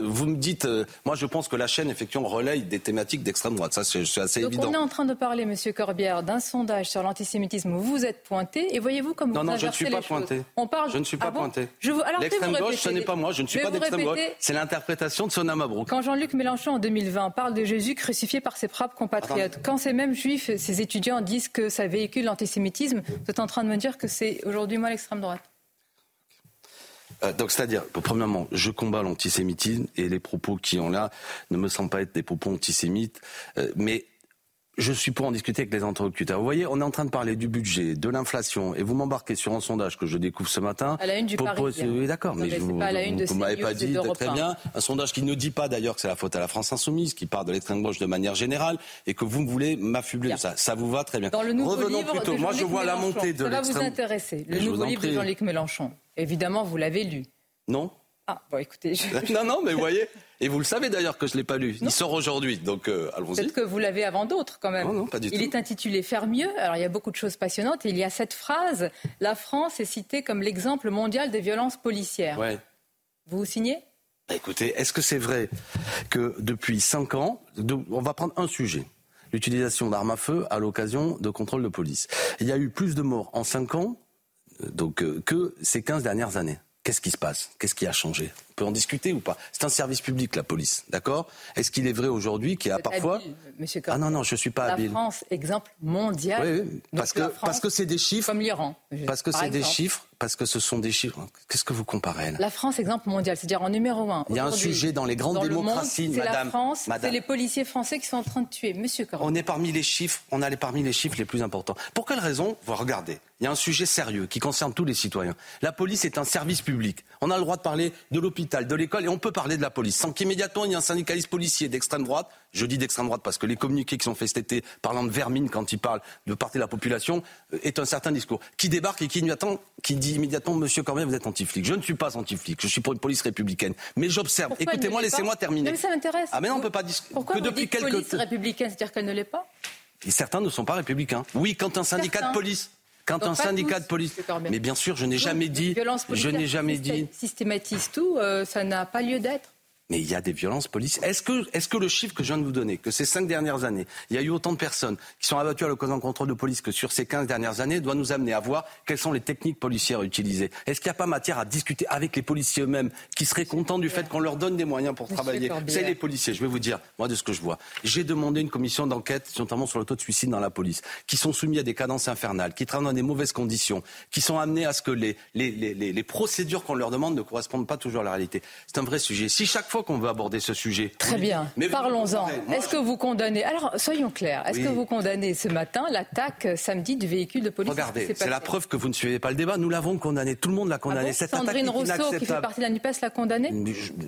vous, me dites, euh, moi je pense que la chaîne effectivement relaye des thématiques d'extrême droite. Ça, c'est assez donc évident. On est en train de parler, Monsieur Corbière, d'un sondage sur l'antisémitisme où vous êtes pointé et voyez-vous comme non, vous non, je ne suis pas pointé. On parle. Je ne suis pas ah pointé. L'extrême gauche, ce n'est pas moi. Je ne suis pas d'extrême gauche. C'est l'interprétation de Sona Mabrouk. Quand Jean-Luc Mélenchon en 2020 parle de Jésus crucifié par ses propres compatriotes, quand ces mêmes juifs, ces étudiants disent que ça véhicule l'antisémitisme, vous êtes en train de me dire que c'est aujourd'hui moi l'extrême droite. Euh, donc, c'est-à-dire, premièrement, je combats l'antisémitisme et les propos qui ont là ne me semblent pas être des propos antisémites, euh, mais je suis pour en discuter avec les interlocuteurs. Vous voyez, on est en train de parler du budget, de l'inflation, et vous m'embarquez sur un sondage que je découvre ce matin. À la une du Parisien. Oui, d'accord, mais, vous, ne m'avez pas dit très bien. Un sondage qui ne dit pas d'ailleurs que c'est la faute à la France insoumise, qui part de l'extrême gauche de manière générale, et que vous voulez m'affubler de ça. Ça vous va très bien. Dans le nouveau Revenons livre plutôt. Moi, je vois la montée de l'extrême. Ça va vous intéresser. Le nouveau livre de Jean-Luc Mélenchon. Évidemment, vous l'avez lu. Non. Ah, bon, écoutez. Je... non, non, mais vous voyez. Et vous le savez d'ailleurs que je ne l'ai pas lu. Il sort aujourd'hui, donc euh, allons-y. Peut-être que vous l'avez avant d'autres quand même. Non, non, pas du il est intitulé Faire mieux. Alors il y a beaucoup de choses passionnantes. Et il y a cette phrase La France est citée comme l'exemple mondial des violences policières. Ouais. Vous vous signez? Bah, Écoutez, est-ce que c'est vrai que depuis cinq ans, on va prendre un sujet l'utilisation d'armes à feu à l'occasion de contrôles de police. Il y a eu plus de morts en cinq ans euh, donc, euh, que ces 15 dernières années. Qu'est-ce qui se passe? Qu'est-ce qui a changé? On peut en discuter ou pas C'est un service public, la police, d'accord? Est-ce qu'il est vrai aujourd'hui qu'il y a parfois... monsieur ah non, non, je ne suis pas habile. La France, exemple mondial. Oui, oui parce, que, parce que c'est des chiffres... Comme l'Iran. Parce que c'est des chiffres parce que ce sont des chiffres. Qu'est-ce que vous comparez La France, exemple mondial, c'est-à-dire en numéro un. Il y a un sujet dans les grandes démocraties, madame. C'est la France, c'est les policiers français qui sont en train de tuer. Monsieur. On est parmi les chiffres, on est parmi les chiffres les plus importants. Pour quelle raison Vous regardez, il y a un sujet sérieux qui concerne tous les citoyens. La police est un service public. On a le droit de parler de l'opinion l'hôpital, de l'école, et on peut parler de la police, sans qu'immédiatement il y ait un syndicaliste policier d'extrême droite, je dis d'extrême droite parce que les communiqués qui sont faits cet été parlant de vermine quand ils parlent de partie de la population euh, est un certain discours, qui débarque et qui, attend, qui dit immédiatement, Monsieur Corbien, vous êtes anti-flic. Je ne suis pas anti-flic, je suis pour une police républicaine. Mais j'observe, écoutez-moi, laissez-moi terminer. mais ça m'intéresse. Ah mais non, on peut pas discuter. Pourquoi que vous depuis dites quelques... police républicaine, c'est-à-dire qu'elle ne l'est pas? Et certains ne sont pas républicains. Oui, quand un syndicat de police quand un syndicat de police. Mais bien sûr, je n'ai jamais dit. Je n'ai jamais dit. Systématise tout, euh, ça n'a pas lieu d'être. Mais il y a des violences policières. Est-ce que, est que le chiffre que je viens de vous donner, que ces cinq dernières années, il y a eu autant de personnes qui sont abattues à l'occasion de contrôle de police que sur ces quinze dernières années, doit nous amener à voir quelles sont les techniques policières utilisées? Est-ce qu'il n'y a pas matière à discuter avec les policiers eux-mêmes, qui seraient contents du fait qu'on leur donne des moyens pour travailler? C'est les policiers. Je vais vous dire, moi, de ce que je vois. J'ai demandé une commission d'enquête, notamment sur le taux de suicide dans la police, qui sont soumis à des cadences infernales, qui travaillent dans des mauvaises conditions, qui sont amenés à ce que les, les, les, les procédures qu'on leur demande ne correspondent pas toujours à la réalité. C'est un vrai sujet. Si chaque fois qu'on veut aborder ce sujet, Très bien. Parlons-en. Est-ce que vous condamnez Alors, soyons clairs. Est-ce que vous condamnez ce matin l'attaque samedi du véhicule de police? Regardez, c'est la preuve que vous ne suivez pas le débat. Nous l'avons condamné. Tout le monde l'a condamné. Ah Cette Sandrine Rousseau, qui fait partie de la NUPES, l'a condamné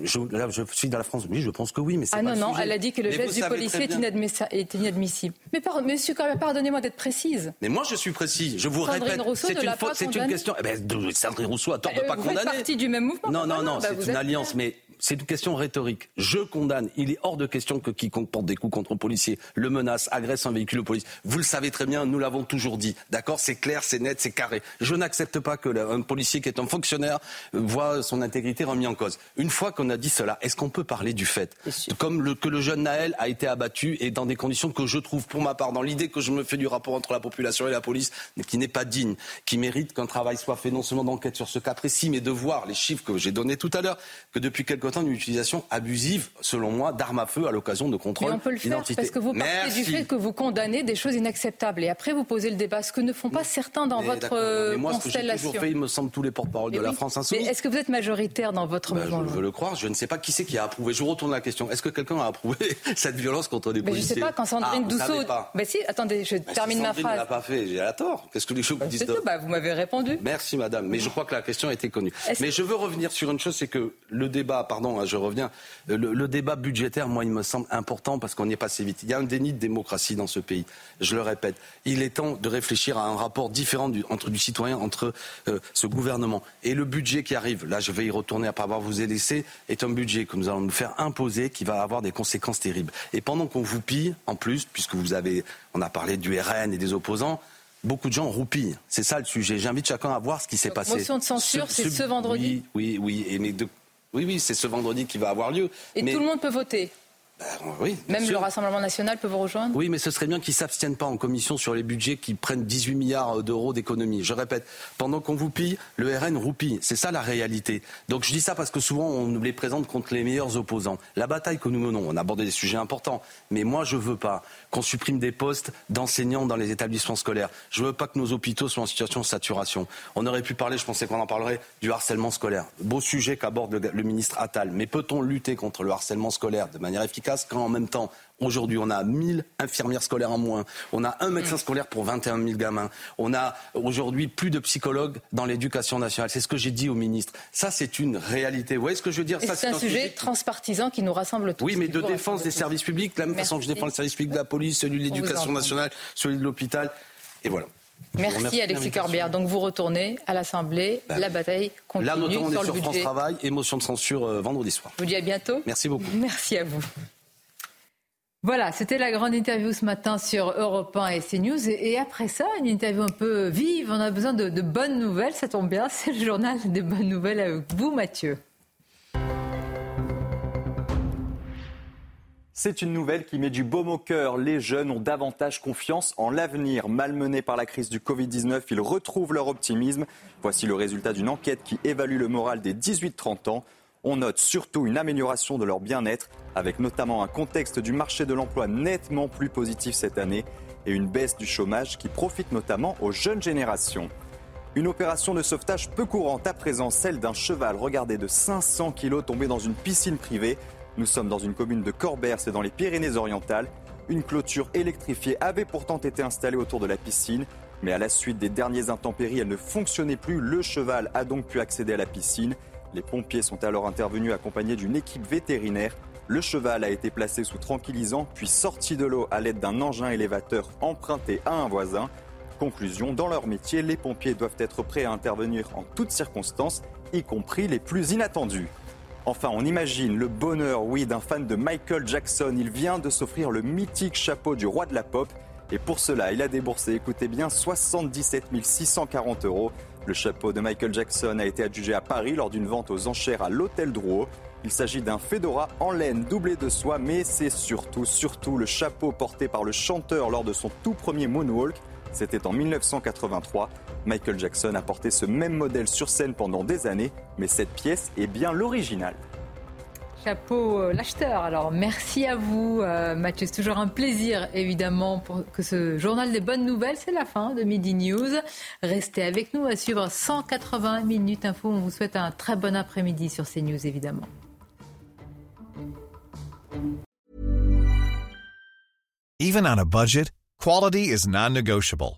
je, là, je, suis dans la France. Oui, je pense que oui. Mais ah non, non, elle a dit que le geste du policier est, inadmissible. Mais monsieur, pardonnez-moi d'être précise. Mais moi, je suis précis. Je vous répète. C'est une, question. Eh ben, Sandrine Rousseau a tort de ne pas condamner. Vous faites partie du même mouvement. Non, non, non, bah, c'est une alliance. Mais c'est une question rhétorique. Je condamne. Il est hors de question que quiconque porte des coups contre un policier, le menace, agresse un véhicule de police. Vous le savez très bien, nous l'avons toujours dit. D'accord? C'est clair, c'est net, c'est carré. Je n'accepte pas que un policier qui est un fonctionnaire voit son intégrité remise en cause. Une fois qu'on a dit cela, est-ce qu'on peut parler du fait Comme le, que le jeune Naël a été abattu et dans des conditions que je trouve, pour ma part, dans l'idée que je me fais du rapport entre la population et la police, qui n'est pas digne, qui mérite qu'un travail soit fait non seulement d'enquête sur ce cas précis, mais de voir les chiffres que j'ai donnés tout à l'heure, que depuis quelque temps, une utilisation abusive, selon moi, d'armes à feu à l'occasion de contrôles Mais on peut le faire parce que vous partez du fait que vous condamnez des choses inacceptables. Et après, vous posez le débat, ce que ne font pas certains dans votre mais moi, constellation. Ce que fait, il me semble, tous les porte-parole de la France Insoumise. Mais est-ce que vous êtes majoritaire dans votre ben, Je veux le croire. Je ne sais pas qui c'est qui a approuvé. Je retourne la question. Est-ce que quelqu'un a approuvé cette violence contre des policiers Je ne sais pas. Quand Sandrine ah, Dousseau... Ben si, attendez, je ben, termine ma phrase. ne l'a pas fait. J'ai à tort. Qu'est-ce que les choses vous disent Vous m'avez répondu. Merci, madame. Mais je crois que la question a été connue. Mais je veux revenir sur une chose, c'est que le débat, pardon, hein, je reviens, le débat budgétaire, moi, il me semble important parce qu'on n'y est passé vite. Il y a un déni de démocratie dans ce pays. Je le répète. Il est temps de réfléchir à un rapport différent du, entre du citoyen, entre euh, ce gouvernement. Et le budget qui arrive, là je vais y retourner après avoir vous laissé, est un budget que nous allons nous faire imposer qui va avoir des conséquences terribles. Et pendant qu'on vous pille, en plus, puisque vous avez, on a parlé du RN et des opposants, beaucoup de gens roupillent. C'est ça le sujet. J'invite chacun à voir ce qui s'est passé. Motion de censure, c'est ce, vendredi. Oui, oui, oui. Et mais oui, oui, c'est ce vendredi qui va avoir lieu. Et tout le monde peut voter ben, oui, Même le Rassemblement national peut vous rejoindre Oui, mais ce serait bien qu'ils ne s'abstiennent pas en commission sur les budgets qui prennent 18 milliards d'euros d'économie. Je répète, pendant qu'on vous pille, le RN roupille. C'est ça la réalité. Donc je dis ça parce que souvent on nous les présente contre les meilleurs opposants. La bataille que nous menons, on a abordé des sujets importants, mais moi je ne veux pas qu'on supprime des postes d'enseignants dans les établissements scolaires. Je ne veux pas que nos hôpitaux soient en situation de saturation. On aurait pu parler, je pensais qu'on en parlerait, du harcèlement scolaire. Beau sujet qu'aborde le, le ministre Attal. Mais peut-on lutter contre le harcèlement scolaire de manière efficace quand en même temps Aujourd'hui, on a 1000 infirmières scolaires en moins. On a un médecin scolaire pour 21 000 gamins. On a aujourd'hui plus de psychologues dans l'éducation nationale. C'est ce que j'ai dit au ministre. Ça, c'est une réalité. Vous voyez ce que je veux dire? C'est un, sujet transpartisan qui nous rassemble tous. Oui, mais de défense des services publics, de la même façon que je défends le service public de la police, celui de l'éducation nationale, celui de l'hôpital. Et voilà. Merci, Alexis Corbière. Donc vous retournez à l'Assemblée, bah la bataille continue Là, notamment, on sur est sur France budget. Travail et motion de censure euh, vendredi soir. Je vous dis à bientôt. Merci beaucoup. Merci à vous. Voilà, c'était la grande interview ce matin sur Europe 1 et CNews. Et, et après ça, une interview un peu vive. On a besoin de, de bonnes nouvelles. Ça tombe bien, c'est le journal des bonnes nouvelles avec vous, Mathieu. C'est une nouvelle qui met du baume au cœur. Les jeunes ont davantage confiance en l'avenir. Malmenés par la crise du Covid-19, ils retrouvent leur optimisme. Voici le résultat d'une enquête qui évalue le moral des 18-30 ans. On note surtout une amélioration de leur bien-être, avec notamment un contexte du marché de l'emploi nettement plus positif cette année et une baisse du chômage qui profite notamment aux jeunes générations. Une opération de sauvetage peu courante à présent, celle d'un cheval regardé de 500 kilos tombé dans une piscine privée. Nous sommes dans une commune de Corbert, c'est dans les Pyrénées-Orientales. Une clôture électrifiée avait pourtant été installée autour de la piscine, mais à la suite des derniers intempéries, elle ne fonctionnait plus. Le cheval a donc pu accéder à la piscine. Les pompiers sont alors intervenus accompagnés d'une équipe vétérinaire. Le cheval a été placé sous tranquillisant, puis sorti de l'eau à l'aide d'un engin élévateur emprunté à un voisin. Conclusion, dans leur métier, les pompiers doivent être prêts à intervenir en toutes circonstances, y compris les plus inattendues. Enfin, on imagine le bonheur, oui, d'un fan de Michael Jackson. Il vient de s'offrir le mythique chapeau du roi de la pop. Et pour cela, il a déboursé, écoutez bien, 77 640 euros. Le chapeau de Michael Jackson a été adjugé à Paris lors d'une vente aux enchères à l'Hôtel Drouot. Il s'agit d'un fedora en laine doublé de soie, mais c'est surtout, surtout le chapeau porté par le chanteur lors de son tout premier moonwalk. C'était en 1983. Michael Jackson a porté ce même modèle sur scène pendant des années, mais cette pièce est bien l'original. Chapeau euh, l'acheteur. Alors merci à vous, euh, Mathieu. C'est toujours un plaisir, évidemment, pour que ce journal des bonnes nouvelles, c'est la fin de Midi News. Restez avec nous à suivre 180 minutes info. On vous souhaite un très bon après-midi sur CNews, évidemment. Even on a budget, quality is non-negotiable.